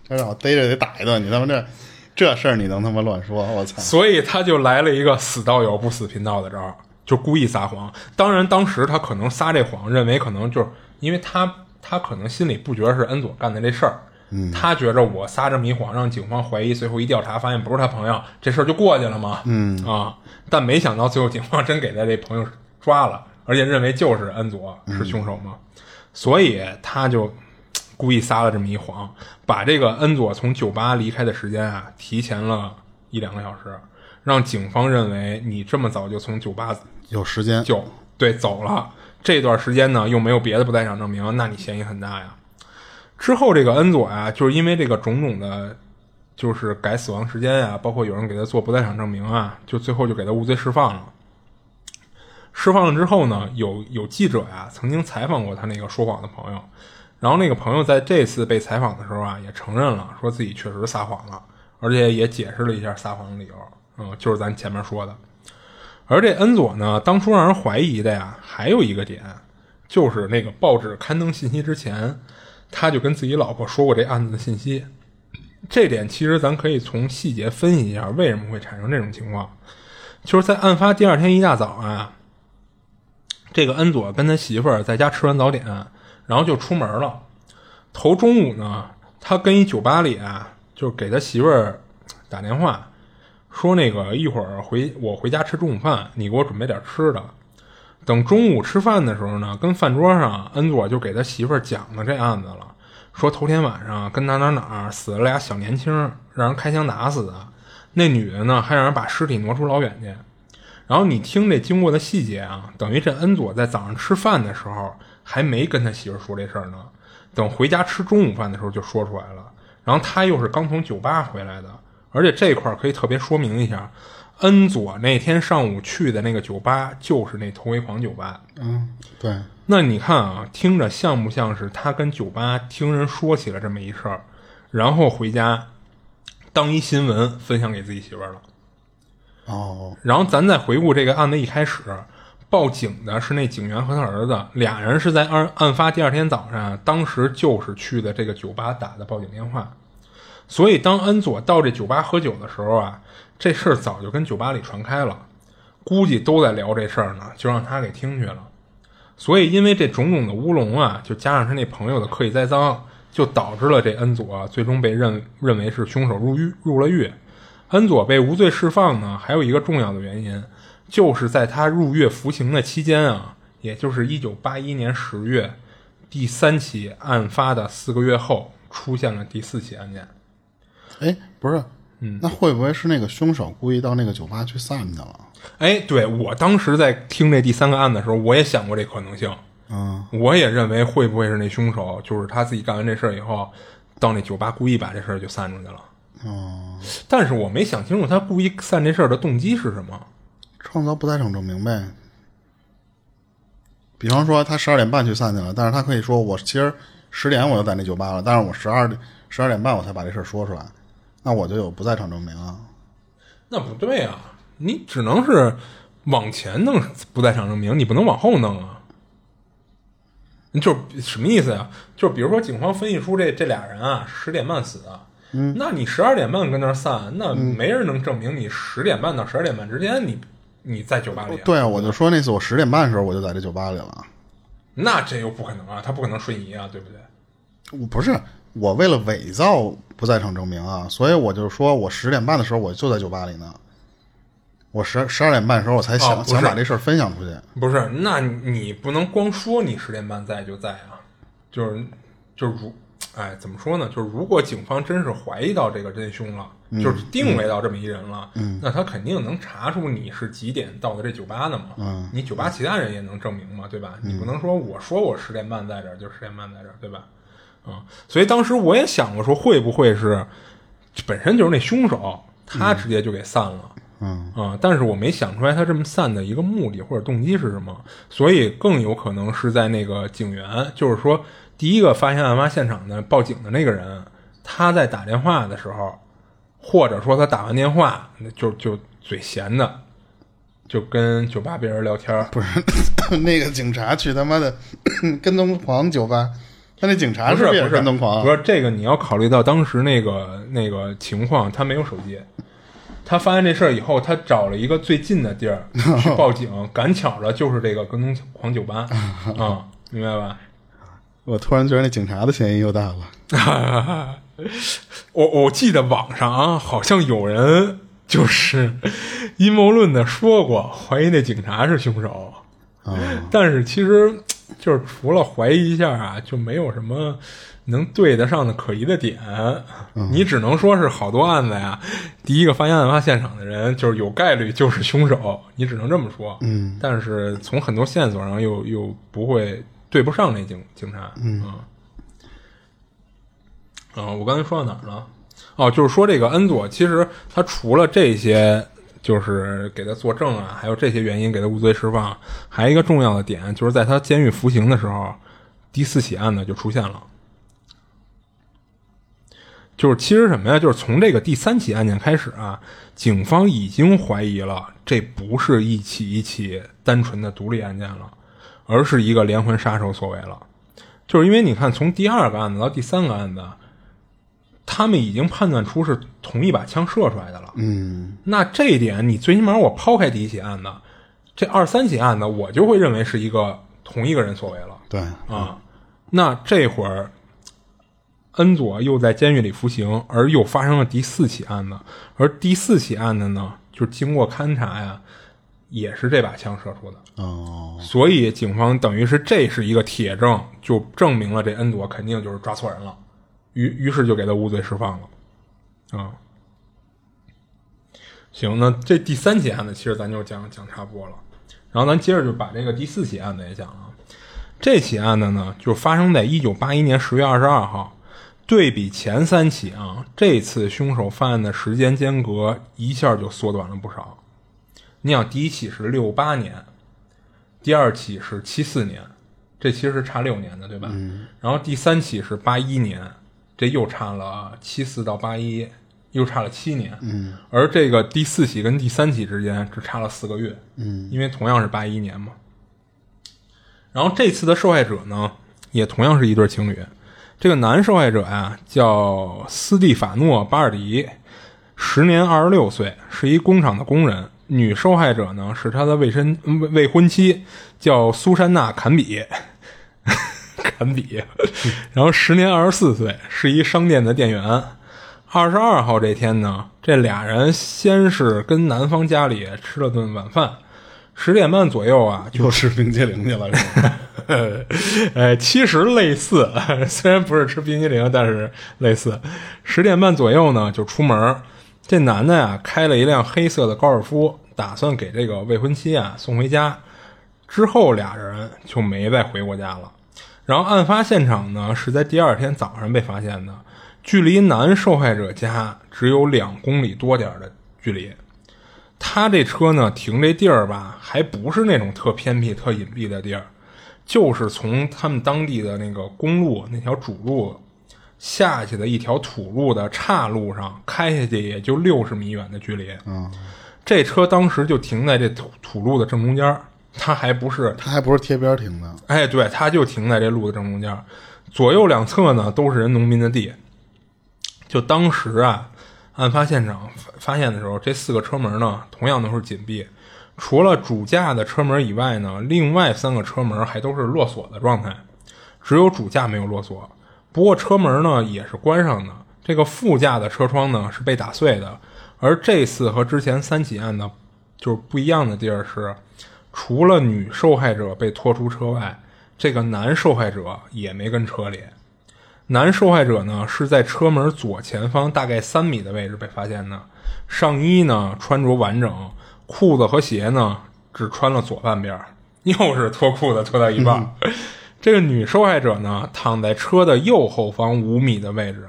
这让我逮着得打一顿，你他妈这这事儿你能他妈乱说？我操！所以他就来了一个死道友不死贫道的招儿，就故意撒谎。当然，当时他可能撒这谎，认为可能就是因为他他可能心里不觉得是恩佐干的这事儿，嗯，他觉着我撒这么一谎，让警方怀疑，随后一调查发现不是他朋友，这事儿就过去了嘛，嗯。啊，但没想到最后警方真给他这朋友抓了，而且认为就是恩佐是凶手嘛，所以他就故意撒了这么一谎，把这个恩佐从酒吧离开的时间啊提前了一两个小时，让警方认为你这么早就从酒吧有时间。就对走了，这段时间呢又没有别的不在场证明，那你嫌疑很大呀。之后这个恩佐呀，就是因为这个种种的，就是改死亡时间呀，包括有人给他做不在场证明啊，就最后就给他无罪释放了。释放了之后呢，有有记者呀曾经采访过他那个说谎的朋友，然后那个朋友在这次被采访的时候啊，也承认了，说自己确实撒谎了，而且也解释了一下撒谎的理由，嗯，就是咱前面说的。而这恩佐呢，当初让人怀疑的呀，还有一个点，就是那个报纸刊登信息之前，他就跟自己老婆说过这案子的信息。这点其实咱可以从细节分析一下，为什么会产生这种情况。就是在案发第二天一大早啊，这个恩佐跟他媳妇儿在家吃完早点，然后就出门了。头中午呢，他跟一酒吧里啊，就给他媳妇儿打电话。说那个一会儿回我回家吃中午饭，你给我准备点吃的。等中午吃饭的时候呢，跟饭桌上恩佐就给他媳妇儿讲了这案子了，说头天晚上跟哪哪哪死了俩小年轻，让人开枪打死的。那女的呢，还让人把尸体挪出老远去。然后你听这经过的细节啊，等于这恩佐在早上吃饭的时候还没跟他媳妇儿说这事儿呢，等回家吃中午饭的时候就说出来了。然后他又是刚从酒吧回来的。而且这块儿可以特别说明一下，恩佐那天上午去的那个酒吧就是那头围狂酒吧。嗯，对。那你看啊，听着像不像是他跟酒吧听人说起了这么一事儿，然后回家当一新闻分享给自己媳妇儿了？哦。然后咱再回顾这个案子一开始，报警的是那警员和他儿子，俩人是在案案发第二天早上，当时就是去的这个酒吧打的报警电话。所以，当恩佐到这酒吧喝酒的时候啊，这事儿早就跟酒吧里传开了，估计都在聊这事儿呢，就让他给听去了。所以，因为这种种的乌龙啊，就加上他那朋友的刻意栽赃，就导致了这恩佐最终被认认为是凶手入狱入了狱。恩佐被无罪释放呢，还有一个重要的原因，就是在他入狱服刑的期间啊，也就是一九八一年十月，第三起案发的四个月后，出现了第四起案件。哎，不是，嗯，那会不会是那个凶手故意到那个酒吧去散去了？哎，对我当时在听这第三个案的时候，我也想过这可能性。嗯，我也认为会不会是那凶手，就是他自己干完这事儿以后，到那酒吧故意把这事儿就散出去了。哦，但是我没想清楚他故意散这事儿的动机是什么。创造不在场证明呗。比方说，他十二点半去散去了，但是他可以说我其实十点我就在那酒吧了，但是我十二点十二点半我才把这事儿说出来。那我就有不在场证明啊？那不对啊！你只能是往前弄不在场证明，你不能往后弄啊！就是什么意思呀？就是比如说，警方分析出这这俩人啊十点半死的，嗯，那你十二点半跟那儿散，那没人能证明你十点半到十二点半之间你你在酒吧里。对啊，我就说那次我十点半的时候我就在这酒吧里了。那这又不可能啊！他不可能瞬移啊，对不对？我不是。我为了伪造不在场证明啊，所以我就说我十点半的时候我就在酒吧里呢。我十十二点半的时候我才想想把这事儿分享出去。不是，那你不能光说你十点半在就在啊，就是就是如，哎，怎么说呢？就是如果警方真是怀疑到这个真凶了，就是定位到这么一人了，那他肯定能查出你是几点到的这酒吧的嘛。嗯，你酒吧其他人也能证明嘛，对吧？你不能说我说我十点半在这儿就十点半在这儿，对吧？啊，所以当时我也想过，说会不会是本身就是那凶手，他直接就给散了，嗯啊，但是我没想出来他这么散的一个目的或者动机是什么，所以更有可能是在那个警员，就是说第一个发现案发现场的报警的那个人，他在打电话的时候，或者说他打完电话就就嘴闲的，就跟酒吧别人聊天，不是 那个警察去他妈的 跟踪狂酒吧。他那警察不是不是跟踪狂，不是这个你要考虑到当时那个那个情况，他没有手机。他发现这事儿以后，他找了一个最近的地儿 去报警，赶巧了就是这个跟踪狂酒吧 啊，明白吧？我突然觉得那警察的嫌疑又大了。我我记得网上啊，好像有人就是阴谋论的说过，怀疑那警察是凶手。但是其实。就是除了怀疑一下啊，就没有什么能对得上的可疑的点。你只能说是好多案子呀，第一个发现案发现场的人就是有概率就是凶手，你只能这么说。嗯，但是从很多线索上又又不会对不上那警警察。嗯嗯，我刚才说到哪儿了？哦，就是说这个恩佐其实他除了这些。就是给他作证啊，还有这些原因给他无罪释放。还有一个重要的点，就是在他监狱服刑的时候，第四起案子就出现了。就是其实什么呀？就是从这个第三起案件开始啊，警方已经怀疑了，这不是一起一起单纯的独立案件了，而是一个连环杀手所为了。就是因为你看，从第二个案子到第三个案子，他们已经判断出是同一把枪射出来的了。嗯，那这一点，你最起码我抛开第一起案子，这二三起案子，我就会认为是一个同一个人所为了。对，啊，那这会儿恩佐又在监狱里服刑，而又发生了第四起案子，而第四起案子呢，就是经过勘查呀，也是这把枪射出的，哦，所以警方等于是这是一个铁证，就证明了这恩佐肯定就是抓错人了，于于是就给他无罪释放了，啊。行，那这第三起案子其实咱就讲讲差不多了，然后咱接着就把这个第四起案子也讲了。这起案子呢，就发生在一九八一年十月二十二号。对比前三起啊，这次凶手犯案的时间间隔一下就缩短了不少。你想，第一起是六八年，第二起是七四年，这其实是差六年的，对吧？嗯然后第三起是八一年，这又差了七四到八一，又差了七年。嗯，而这个第四起跟第三起之间只差了四个月。嗯，因为同样是八一年嘛。然后这次的受害者呢，也同样是一对情侣。这个男受害者呀叫斯蒂法诺·巴尔迪，时年二十六岁，是一工厂的工人。女受害者呢是他的未婚未婚妻，叫苏珊娜·坎比，坎比。然后时年二十四岁，是一商店的店员。二十二号这天呢，这俩人先是跟男方家里吃了顿晚饭。十点半左右啊，就吃冰激凌去了，是吧？呃，其实类似，虽然不是吃冰激凌，但是类似。十点半左右呢，就出门。这男的呀，开了一辆黑色的高尔夫，打算给这个未婚妻啊送回家。之后俩人就没再回过家了。然后案发现场呢，是在第二天早上被发现的，距离男受害者家只有两公里多点的距离。他这车呢停这地儿吧，还不是那种特偏僻、特隐蔽的地儿，就是从他们当地的那个公路那条主路下去的一条土路的岔路上开下去，也就六十米远的距离。嗯，这车当时就停在这土土路的正中间，他还不是，他还不是贴边停的。哎，对，他就停在这路的正中间，左右两侧呢都是人农民的地。就当时啊。案发现场发现的时候，这四个车门呢，同样都是紧闭，除了主驾的车门以外呢，另外三个车门还都是落锁的状态，只有主驾没有落锁。不过车门呢也是关上的，这个副驾的车窗呢是被打碎的。而这次和之前三起案呢，就是不一样的地儿是，除了女受害者被拖出车外，这个男受害者也没跟车里。男受害者呢是在车门左前方大概三米的位置被发现的，上衣呢穿着完整，裤子和鞋呢只穿了左半边，又是脱裤子脱到一半。这个女受害者呢躺在车的右后方五米的位置，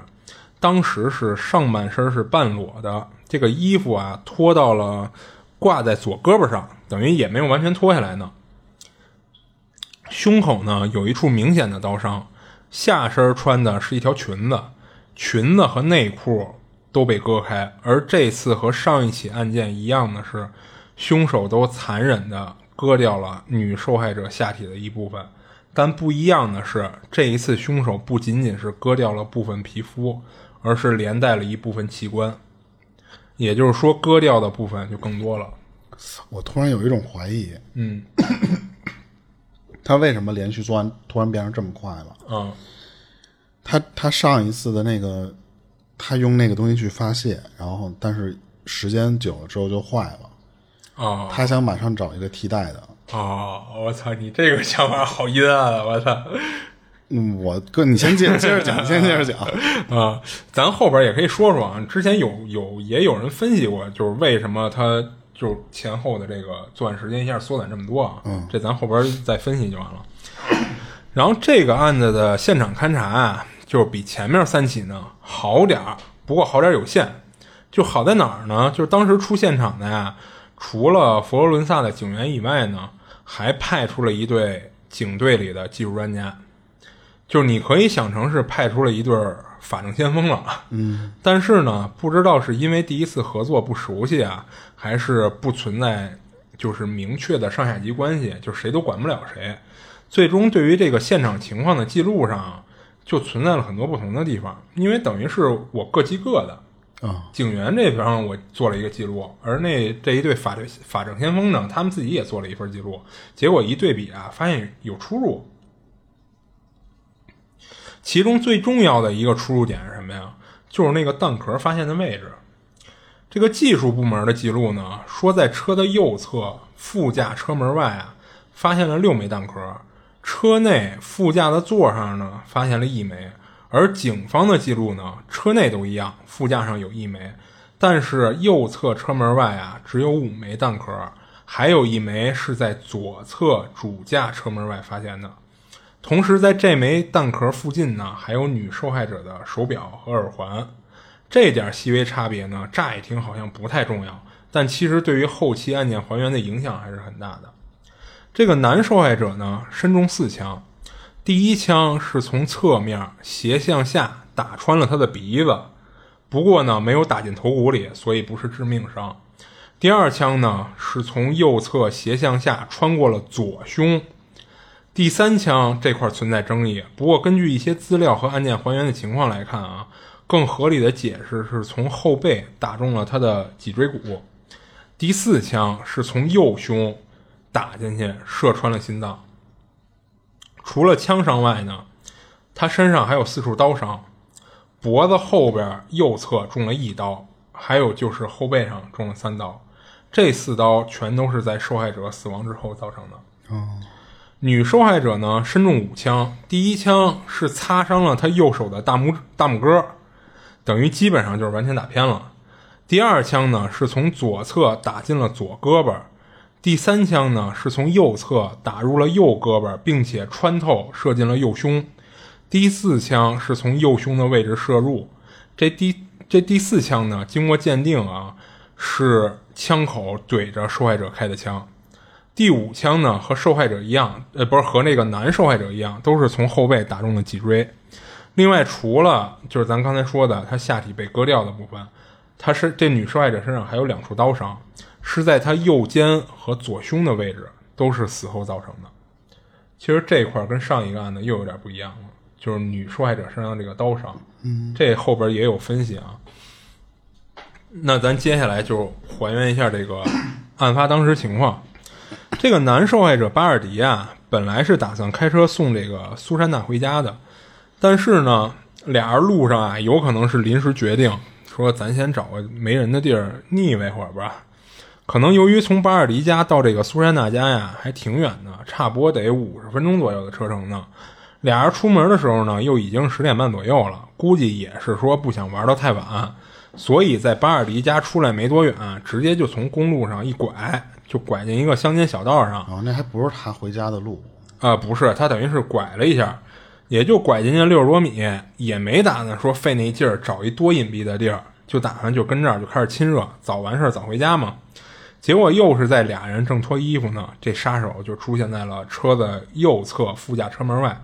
当时是上半身是半裸的，这个衣服啊脱到了挂在左胳膊上，等于也没有完全脱下来呢。胸口呢有一处明显的刀伤。下身穿的是一条裙子，裙子和内裤都被割开。而这次和上一起案件一样的是，凶手都残忍的割掉了女受害者下体的一部分。但不一样的是，这一次凶手不仅仅是割掉了部分皮肤，而是连带了一部分器官。也就是说，割掉的部分就更多了。我突然有一种怀疑，嗯。他为什么连续作案突然变成这么快了？嗯，他他上一次的那个，他用那个东西去发泄，然后但是时间久了之后就坏了。哦，他想马上找一个替代的。哦，我操，你这个想法好阴暗啊！我操。嗯，我哥，你先接着接着讲，先接着讲 啊。咱后边也可以说说啊，之前有有也有人分析过，就是为什么他。就是前后的这个作案时间一下缩短这么多啊，嗯，这咱后边再分析就完了。然后这个案子的现场勘查啊，就是比前面三起呢好点儿，不过好点有限。就好在哪儿呢？就是当时出现场的呀，除了佛罗伦萨的警员以外呢，还派出了一队警队里的技术专家。就是你可以想成是派出了一对儿法政先锋了。嗯，但是呢，不知道是因为第一次合作不熟悉啊，还是不存在就是明确的上下级关系，就谁都管不了谁。最终对于这个现场情况的记录上，就存在了很多不同的地方，因为等于是我各记各的。啊，警员这边我做了一个记录，而那这一对法律法政先锋呢，他们自己也做了一份记录，结果一对比啊，发现有出入。其中最重要的一个出入点是什么呀？就是那个弹壳发现的位置。这个技术部门的记录呢，说在车的右侧副驾车门外啊，发现了六枚弹壳，车内副驾的座上呢，发现了一枚。而警方的记录呢，车内都一样，副驾上有一枚，但是右侧车门外啊，只有五枚弹壳，还有一枚是在左侧主驾车门外发现的。同时，在这枚弹壳附近呢，还有女受害者的手表和耳环。这点细微差别呢，乍一听好像不太重要，但其实对于后期案件还原的影响还是很大的。这个男受害者呢，身中四枪。第一枪是从侧面斜向下打穿了他的鼻子，不过呢没有打进头骨里，所以不是致命伤。第二枪呢是从右侧斜向下穿过了左胸。第三枪这块存在争议，不过根据一些资料和案件还原的情况来看啊，更合理的解释是从后背打中了他的脊椎骨。第四枪是从右胸打进去，射穿了心脏。除了枪伤外呢，他身上还有四处刀伤，脖子后边右侧中了一刀，还有就是后背上中了三刀，这四刀全都是在受害者死亡之后造成的。哦，女受害者呢身中五枪，第一枪是擦伤了她右手的大拇大拇哥，等于基本上就是完全打偏了。第二枪呢是从左侧打进了左胳膊。第三枪呢，是从右侧打入了右胳膊，并且穿透射进了右胸。第四枪是从右胸的位置射入。这第这第四枪呢，经过鉴定啊，是枪口怼着受害者开的枪。第五枪呢，和受害者一样，呃，不是和那个男受害者一样，都是从后背打中的脊椎。另外，除了就是咱刚才说的他下体被割掉的部分，他是这女受害者身上还有两处刀伤。是在他右肩和左胸的位置，都是死后造成的。其实这块跟上一个案子又有点不一样了，就是女受害者身上这个刀伤，嗯，这后边也有分析啊。那咱接下来就还原一下这个 案发当时情况。这个男受害者巴尔迪啊，本来是打算开车送这个苏珊娜回家的，但是呢，俩人路上啊，有可能是临时决定，说咱先找个没人的地儿腻歪会儿吧。可能由于从巴尔迪家到这个苏珊娜家呀，还挺远的，差不多得五十分钟左右的车程呢。俩人出门的时候呢，又已经十点半左右了，估计也是说不想玩到太晚，所以在巴尔迪家出来没多远，直接就从公路上一拐，就拐进一个乡间小道上。哦，那还不是他回家的路啊？不是，他等于是拐了一下，也就拐进去六十多米，也没打算说费那劲儿找一多隐蔽的地儿，就打算就跟这儿就开始亲热，早完事儿早回家嘛。结果又是在俩人正脱衣服呢，这杀手就出现在了车的右侧副驾车门外。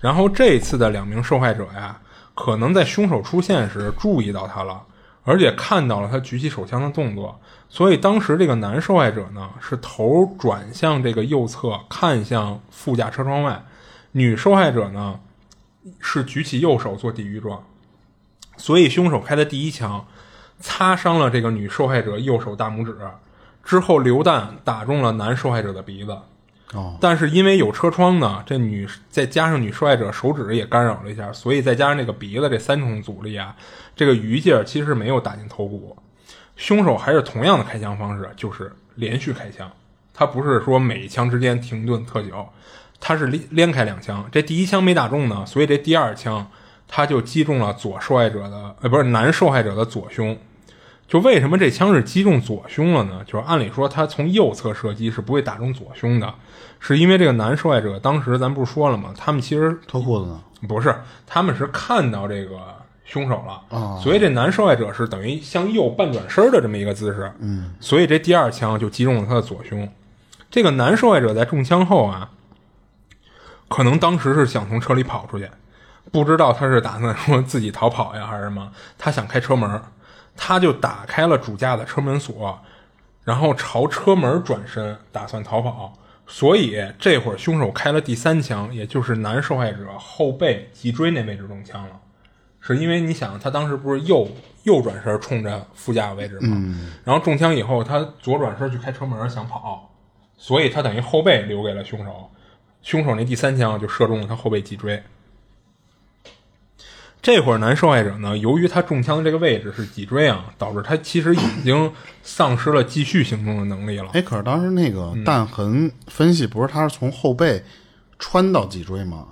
然后这次的两名受害者呀，可能在凶手出现时注意到他了，而且看到了他举起手枪的动作，所以当时这个男受害者呢是头转向这个右侧，看向副驾车窗外；女受害者呢是举起右手做抵御状。所以凶手开的第一枪，擦伤了这个女受害者右手大拇指。之后，榴弹打中了男受害者的鼻子，哦，但是因为有车窗呢，这女再加上女受害者手指也干扰了一下，所以再加上那个鼻子这三重阻力啊，这个余劲儿其实没有打进头骨。凶手还是同样的开枪方式，就是连续开枪，他不是说每一枪之间停顿特久，他是连连开两枪。这第一枪没打中呢，所以这第二枪他就击中了左受害者的，呃，不是男受害者的左胸。就为什么这枪是击中左胸了呢？就是按理说他从右侧射击是不会打中左胸的，是因为这个男受害者当时咱不是说了吗？他们其实脱裤子呢？不是，他们是看到这个凶手了啊，所以这男受害者是等于向右半转身的这么一个姿势，嗯，所以这第二枪就击中了他的左胸。这个男受害者在中枪后啊，可能当时是想从车里跑出去，不知道他是打算说自己逃跑呀还是什么。他想开车门，他就打开了主驾的车门锁，然后朝车门转身，打算逃跑。所以这会儿凶手开了第三枪，也就是男受害者后背脊椎那位置中枪了。是因为你想，他当时不是右右转身冲着副驾位置吗？然后中枪以后，他左转身去开车门想跑，所以他等于后背留给了凶手。凶手那第三枪就射中了他后背脊椎。这会儿男受害者呢，由于他中枪的这个位置是脊椎啊，导致他其实已经丧失了继续行动的能力了。哎，可是当时那个弹痕分析不是他是从后背穿到脊椎吗？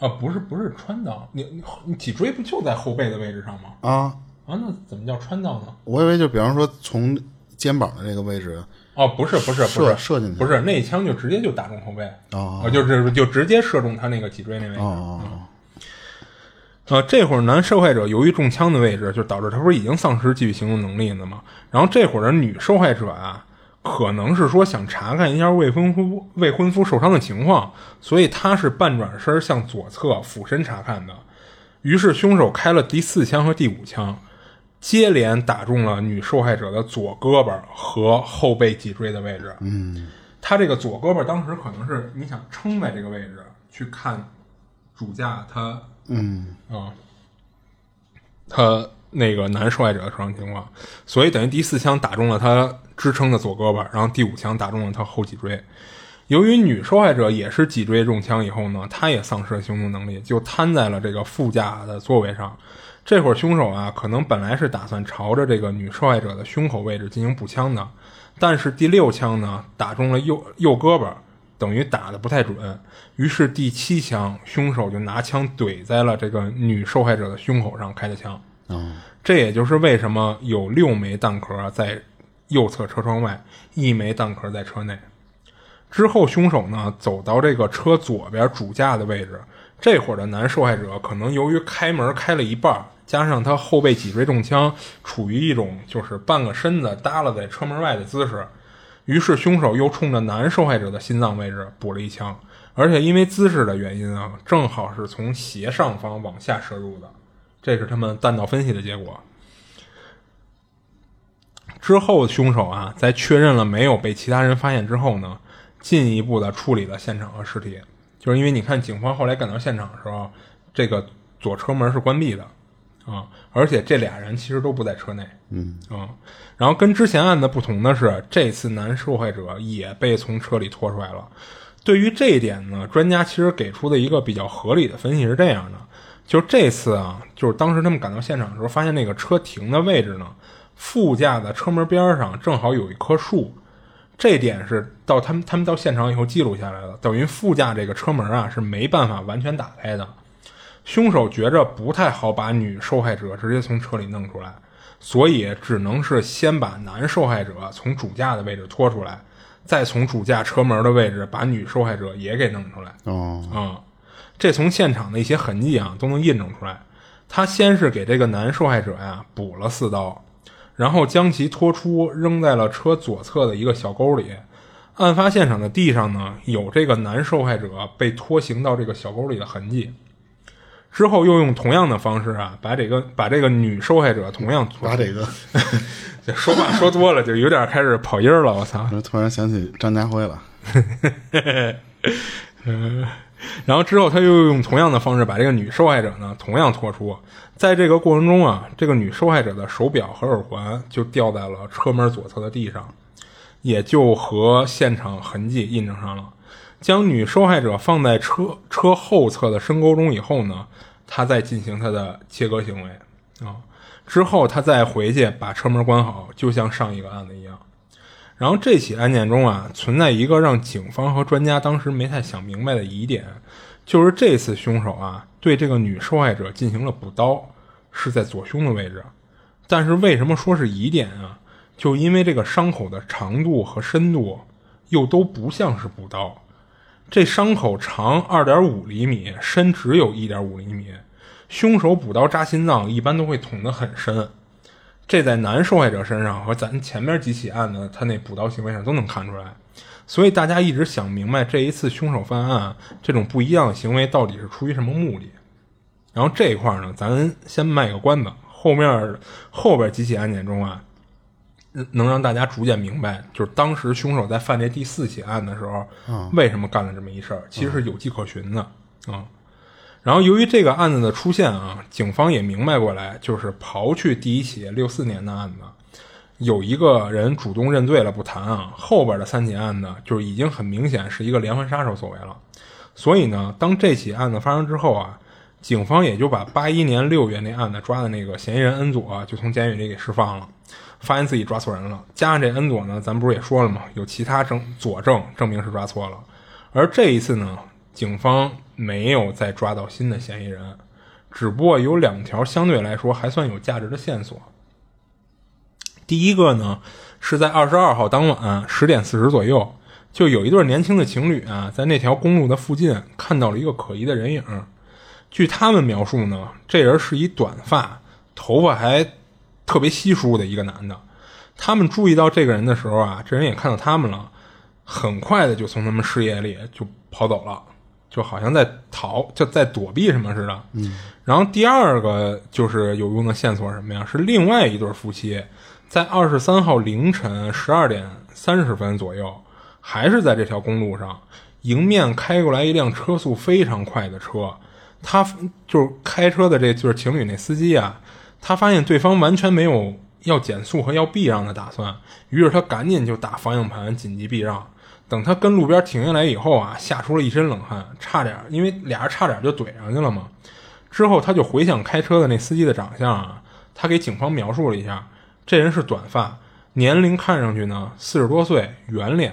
啊，不是不是穿到你你你脊椎不就在后背的位置上吗？啊啊，那怎么叫穿到呢？我以为就比方说从肩膀的这个位置哦，不是不是不是射射进去不是那一枪就直接就打中后背哦啊，就是就直接射中他那个脊椎那位置。哦呃，这会儿男受害者由于中枪的位置，就导致他不是已经丧失继续行动能力了吗？然后这会儿的女受害者啊，可能是说想查看一下未婚夫未婚夫受伤的情况，所以她是半转身向左侧俯身查看的。于是凶手开了第四枪和第五枪，接连打中了女受害者的左胳膊和后背脊椎的位置。嗯，他这个左胳膊当时可能是你想撑在这个位置去看主驾他嗯啊，他那个男受害者的受伤情况，所以等于第四枪打中了他支撑的左胳膊，然后第五枪打中了他后脊椎。由于女受害者也是脊椎中枪以后呢，她也丧失了行动能力，就瘫在了这个副驾的座位上。这会儿凶手啊，可能本来是打算朝着这个女受害者的胸口位置进行补枪的，但是第六枪呢打中了右右胳膊，等于打的不太准。于是第七枪，凶手就拿枪怼在了这个女受害者的胸口上开的枪。嗯这也就是为什么有六枚弹壳在右侧车窗外，一枚弹壳在车内。之后，凶手呢走到这个车左边主驾的位置，这会儿的男受害者可能由于开门开了一半，加上他后背脊椎中枪，处于一种就是半个身子耷拉在车门外的姿势，于是凶手又冲着男受害者的心脏位置补了一枪，而且因为姿势的原因啊，正好是从斜上方往下射入的，这是他们弹道分析的结果。之后，凶手啊，在确认了没有被其他人发现之后呢，进一步的处理了现场和尸体。就是因为你看，警方后来赶到现场的时候，这个左车门是关闭的啊，而且这俩人其实都不在车内。嗯啊，然后跟之前案子不同的是，这次男受害者也被从车里拖出来了。对于这一点呢，专家其实给出的一个比较合理的分析是这样的：就是这次啊，就是当时他们赶到现场的时候，发现那个车停的位置呢，副驾的车门边上正好有一棵树。这点是到他们他们到现场以后记录下来的，等于副驾这个车门啊是没办法完全打开的。凶手觉着不太好把女受害者直接从车里弄出来，所以只能是先把男受害者从主驾的位置拖出来，再从主驾车门的位置把女受害者也给弄出来。哦啊、这从现场的一些痕迹啊都能印证出来。他先是给这个男受害者呀补了四刀，然后将其拖出，扔在了车左侧的一个小沟里。案发现场的地上呢有这个男受害者被拖行到这个小沟里的痕迹。之后又用同样的方式啊，把这个把这个女受害者同样把这个，这说话说多了就有点开始跑音儿了，我操！我突然想起张家辉了。然后之后他又用同样的方式把这个女受害者呢同样拖出，在这个过程中啊，这个女受害者的手表和耳环就掉在了车门左侧的地上，也就和现场痕迹印证上了。将女受害者放在车车后侧的深沟中以后呢，他再进行他的切割行为啊。之后他再回去把车门关好，就像上一个案子一样。然后这起案件中啊，存在一个让警方和专家当时没太想明白的疑点，就是这次凶手啊对这个女受害者进行了补刀，是在左胸的位置。但是为什么说是疑点啊？就因为这个伤口的长度和深度又都不像是补刀。这伤口长二点五厘米，深只有一点五厘米。凶手补刀扎心脏一般都会捅得很深，这在男受害者身上和咱前面几起案子他那补刀行为上都能看出来。所以大家一直想明白这一次凶手犯案这种不一样的行为到底是出于什么目的。然后这一块呢，咱先卖个关子，后面后边几起案件中啊，能让大家逐渐明白，就是当时凶手在犯这第四起案的时候，为什么干了这么一事儿，其实是有迹可循的啊。然后由于这个案子的出现啊，警方也明白过来，就是刨去第一起六四年的案子，有一个人主动认罪了不谈啊，后边的三起案子就是已经很明显是一个连环杀手所为了。所以呢，当这起案子发生之后啊，警方也就把八一年六月那案子抓的那个嫌疑人恩佐就从监狱里给释放了，发现自己抓错人了。加上这恩佐呢，咱不是也说了吗？有其他证佐证证明是抓错了。而这一次呢，警方。没有再抓到新的嫌疑人，只不过有两条相对来说还算有价值的线索。第一个呢，是在二十二号当晚十点四十左右，就有一对年轻的情侣啊，在那条公路的附近看到了一个可疑的人影。据他们描述呢，这人是一短发、头发还特别稀疏的一个男的。他们注意到这个人的时候啊，这人也看到他们了，很快的就从他们视野里就跑走了。就好像在逃，就在躲避什么似的。嗯，然后第二个就是有用的线索是什么呀？是另外一对夫妻，在二十三号凌晨十二点三十分左右，还是在这条公路上，迎面开过来一辆车速非常快的车。他就是开车的这对情侣那司机啊，他发现对方完全没有要减速和要避让的打算，于是他赶紧就打方向盘紧急避让。等他跟路边停下来以后啊，吓出了一身冷汗，差点，因为俩人差点就怼上去了嘛。之后他就回想开车的那司机的长相啊，他给警方描述了一下，这人是短发，年龄看上去呢四十多岁，圆脸，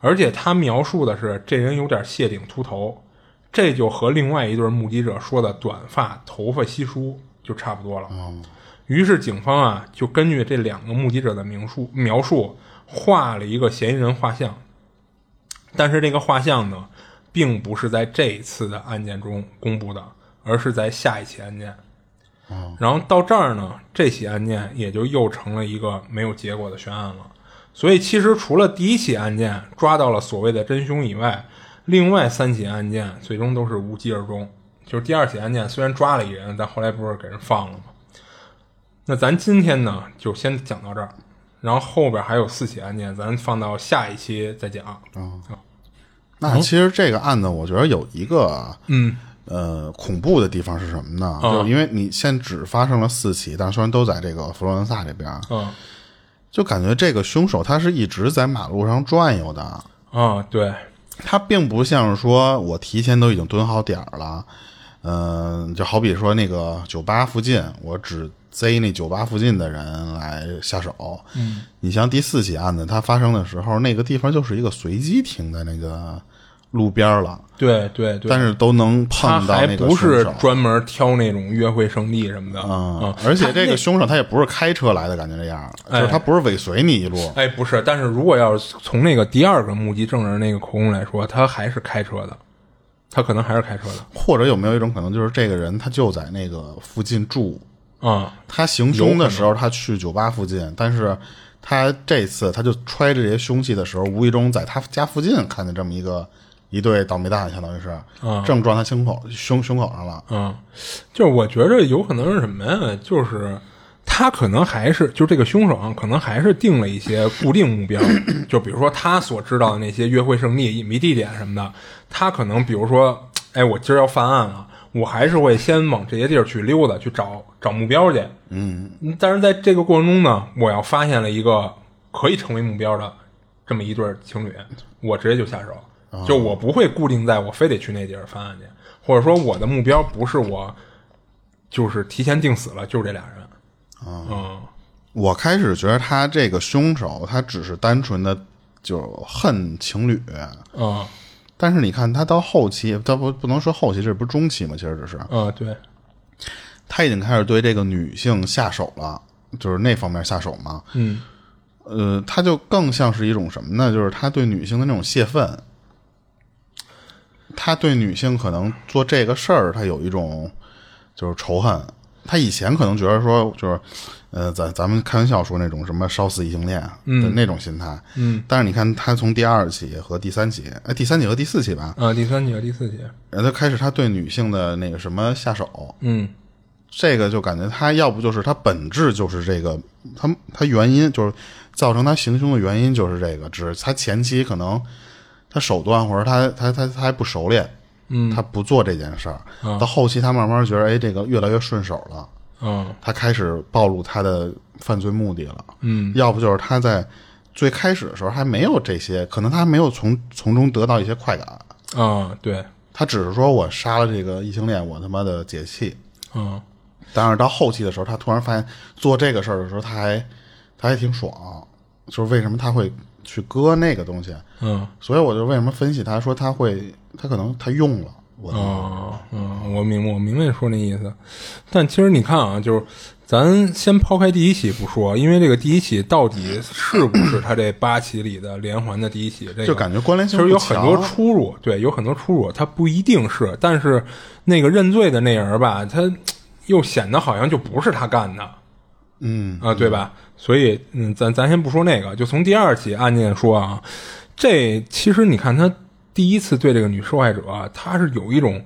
而且他描述的是这人有点谢顶秃头，这就和另外一对目击者说的短发、头发稀疏就差不多了。于是警方啊就根据这两个目击者的描述描述，画了一个嫌疑人画像。但是这个画像呢，并不是在这一次的案件中公布的，而是在下一起案件。然后到这儿呢，这起案件也就又成了一个没有结果的悬案了。所以其实除了第一起案件抓到了所谓的真凶以外，另外三起案件最终都是无疾而终。就是第二起案件虽然抓了一人，但后来不是给人放了吗？那咱今天呢，就先讲到这儿。然后后边还有四起案件，咱放到下一期再讲。啊，那其实这个案子，我觉得有一个，嗯，呃，恐怖的地方是什么呢？就是因为你现只发生了四起，但虽然都在这个佛罗伦萨这边，嗯，就感觉这个凶手他是一直在马路上转悠的。啊，对，他并不像是说我提前都已经蹲好点儿了，嗯，就好比说那个酒吧附近，我只。贼那酒吧附近的人来下手。嗯，你像第四起案子，它发生的时候，那个地方就是一个随机停的那个路边了。对对对。但是都能碰到那个不是专门挑那种约会圣地什么的。嗯。而且这个凶手他也不是开车来的感觉这样，就是他不是尾随你一路。哎，不是。但是如果要是从那个第二个目击证人那个口供来说，他还是开车的，他可能还是开车的。或者有没有一种可能，就是这个人他就在那个附近住？啊，他行凶的时候，他去酒吧附近，但是他这次他就揣着这些凶器的时候，无意中在他家附近看见这么一个一对倒霉蛋，相当于是，正撞他胸口胸胸口上了。嗯，就是我觉着有可能是什么呀？就是他可能还是就这个凶手啊，可能还是定了一些固定目标，就比如说他所知道的那些约会圣地、隐蔽地点什么的，他可能比如说，哎，我今儿要犯案了。我还是会先往这些地儿去溜达，去找找目标去。嗯，但是在这个过程中呢，我要发现了一个可以成为目标的这么一对情侣，我直接就下手。就我不会固定在我非得去那地儿犯案去，或者说我的目标不是我，就是提前定死了，就是这俩人。嗯，我开始觉得他这个凶手，他只是单纯的就恨情侣。嗯。但是你看，他到后期，他不不能说后期，这不是中期吗？其实这是，嗯，对，他已经开始对这个女性下手了，就是那方面下手嘛。嗯，呃，他就更像是一种什么呢？就是他对女性的那种泄愤，他对女性可能做这个事儿，他有一种就是仇恨，他以前可能觉得说就是，呃，咱咱们开玩笑说那种什么烧死异性恋啊的那种心态，嗯，但是你看他从第二期和第三期，哎，第三期和第四期吧，啊，第三期和第四期，然后他开始他对女性的那个什么下手，嗯。这个就感觉他要不就是他本质就是这个，他他原因就是造成他行凶的原因就是这个，只是他前期可能他手段或者他他他他还不熟练，嗯。他不做这件事儿，啊到后期他慢慢觉得哎这个越来越顺手了，嗯。他开始暴露他的犯罪目的了，嗯。要不就是他在最开始的时候还没有这些，可能他没有从从中得到一些快感，啊，对，他只是说我杀了这个异性恋，我他妈的解气。嗯。但是到后期的时候，他突然发现做这个事儿的时候，他还他还挺爽，就是为什么他会去割那个东西。嗯所以我就为什么分析他说他会，他可能他用了我的，哦，嗯，我明白，我明白你说那意思。但其实你看啊，就是咱先抛开第一起不说，因为这个第一起到底是不是他这八起里的连环的第一起，这个就感觉关联其性其实有很多出入，对，有很多出入，他不一定是，但是那个认罪的那人吧，他又显得好像就不是他干的。嗯啊，对吧？所以，嗯，咱咱先不说那个，就从第二起案件说啊，这其实你看他第一次对这个女受害者啊，他是有一种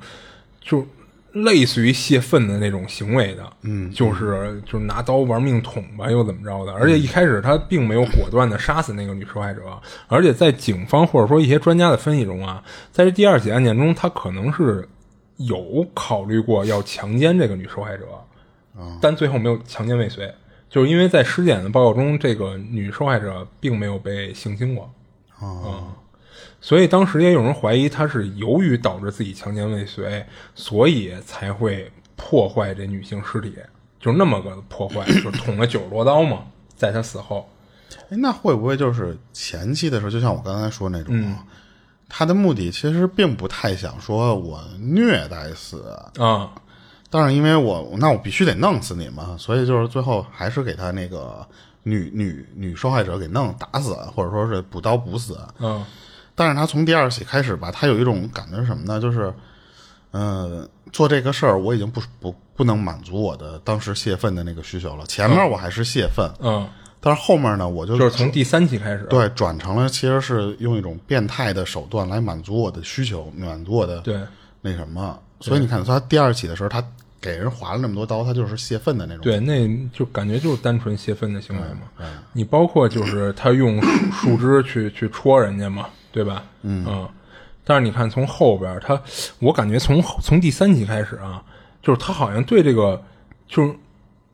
就类似于泄愤的那种行为的，嗯，就是就是拿刀玩命捅吧，又怎么着的？而且一开始他并没有果断的杀死那个女受害者，而且在警方或者说一些专家的分析中啊，在这第二起案件中，他可能是有考虑过要强奸这个女受害者，但最后没有强奸未遂，就是因为在尸检的报告中，这个女受害者并没有被性侵过。嗯所以当时也有人怀疑她是由于导致自己强奸未遂，所以才会破坏这女性尸体，就那么个破坏，就是捅了九十多刀嘛，在她死后。哎，那会不会就是前期的时候，就像我刚才说那种，嗯他的目的其实并不太想说我虐待死，啊，但是因为我那我必须得弄死你嘛，所以就是最后还是给他那个女女女受害者给弄打死，或者说是补刀补死。嗯但是他从第二起开始吧，他有一种感觉是什么呢？就是，呃，做这个事儿我已经不不不能满足我的当时泄愤的那个需求了。前面我还是泄愤，嗯，但是后面呢，我就就是从第三期开始。对转成了其实是用一种变态的手段来满足我的需求，满足我的对那什么。所以你看，他第二起的时候，他给人划了那么多刀，他就是泄愤的那种。对，那就感觉就是单纯泄愤的行为嘛。你包括就是他用树树枝去去戳人家嘛，对吧？嗯但是你看从后边他，我感觉从从第三集开始啊，就是他好像对这个就是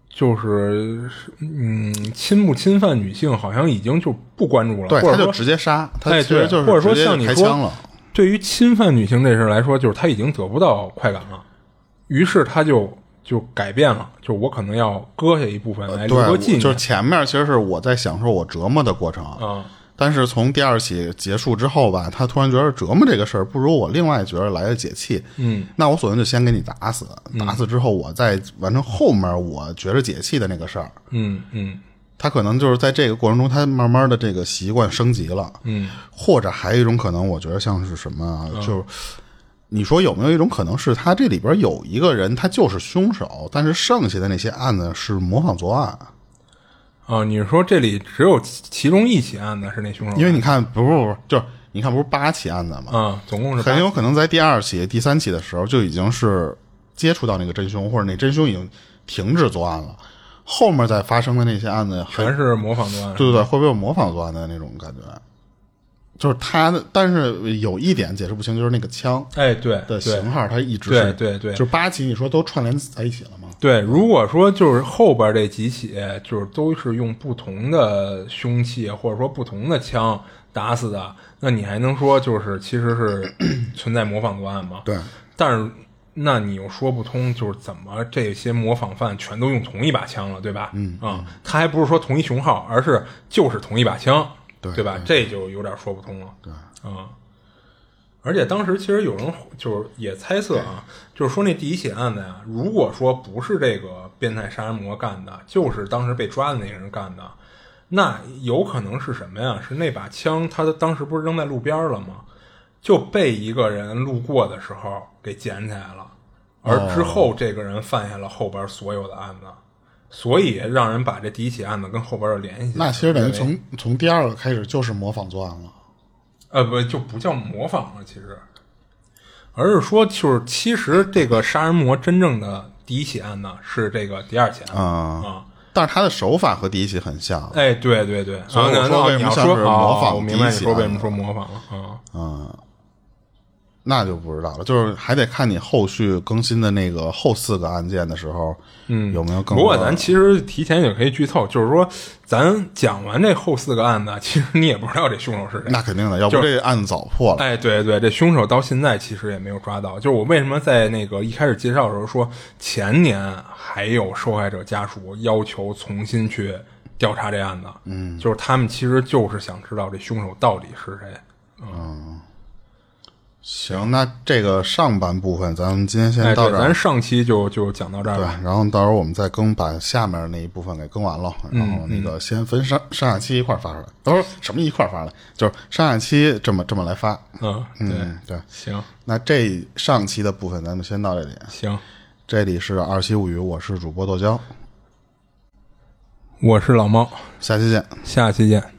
就是嗯侵不侵犯女性，好像已经就不关注了，对，他就或者说直接杀，他哎其实就是或者说像你说开枪了。对于侵犯女性这事来说，就是他已经得不到快感了，于是他就就改变了，就我可能要割下一部分来留对，个纪念。就是前面其实是我在享受我折磨的过程，啊，但是从第二起结束之后吧，他突然觉得折磨这个事儿不如我另外觉得来的解气，嗯，那我索性就先给你打死，打死之后我再完成后面我觉着解气的那个事儿。嗯嗯他可能就是在这个过程中，他慢慢的这个习惯升级了，嗯或者还有一种可能，我觉得像是什么啊，就是你说有没有一种可能是他这里边有一个人他就是凶手，但是剩下的那些案子是模仿作案？哦，你是说这里只有其其中一起案子是那凶手？因为你看，不不不，就是你看不是八起案子吗？啊，总共是很有可能在第二起、第三起的时候就已经是接触到那个真凶，或者那真凶已经停止作案了，后面再发生的那些案子还全是模仿作案。对对对，会不会有模仿作案的那种感觉？就是他的，但是有一点解释不清，就是那个枪哎，对的对型号，它一直对是对对就八起，你说都串联在一起了吗？对，如果说就是后边这几起，就是都是用不同的凶器或者说不同的枪打死的，那你还能说就是其实是存在模仿作案吗？对，但是那你又说不通，就是怎么这些模仿犯全都用同一把枪了，对吧？嗯啊、他还不是说同一型号，而是就是同一把枪，对吧？这就有点说不通了。对啊、而且当时其实有人就是也猜测啊，就是说那第一起案子呀，如果说不是这个变态杀人魔干的，就是当时被抓的那个人干的，那有可能是什么呀？是那把枪他当时不是扔在路边了吗？就被一个人路过的时候给捡起来了，而之后这个人犯下了后边所有的案子，所以让人把这第一起案子跟后边的联系。那其实等于从从第二个开始就是模仿作案了。呃不就不叫模仿了，其实，而是说就是其实这个杀人魔真正的第一起案呢是这个第二起啊啊。但是他的手法和第一起很像，哎，对对对，所以我啊说为什么说像是模仿哦我明白你说为什么说模仿了啊。那就不知道了。就是还得看你后续更新的那个后四个案件的时候，嗯，有没有更不过咱其实提前也可以剧透，就是说咱讲完这后四个案子，其实你也不知道这凶手是谁。那肯定的，要不就这案子早破了。哎，对对，这凶手到现在其实也没有抓到。就是我为什么在那个一开始介绍的时候说，前年还有受害者家属要求重新去调查这案子，嗯，就是他们其实就是想知道这凶手到底是谁。行，那这个上半部分咱们今天先到这儿。咱上期就就讲到这儿对吧。，然后到时候我们再更把下面那一部分给更完了，然嗯后那个先分上上下期一块儿发出来。都是什么一块儿发出来？就是上下期这么这么来发。嗯，对，嗯，对。行那这上期的部分咱们先到这里。行，这里是二七物语，我是主播豆椒，我是老猫，下期见。下期见。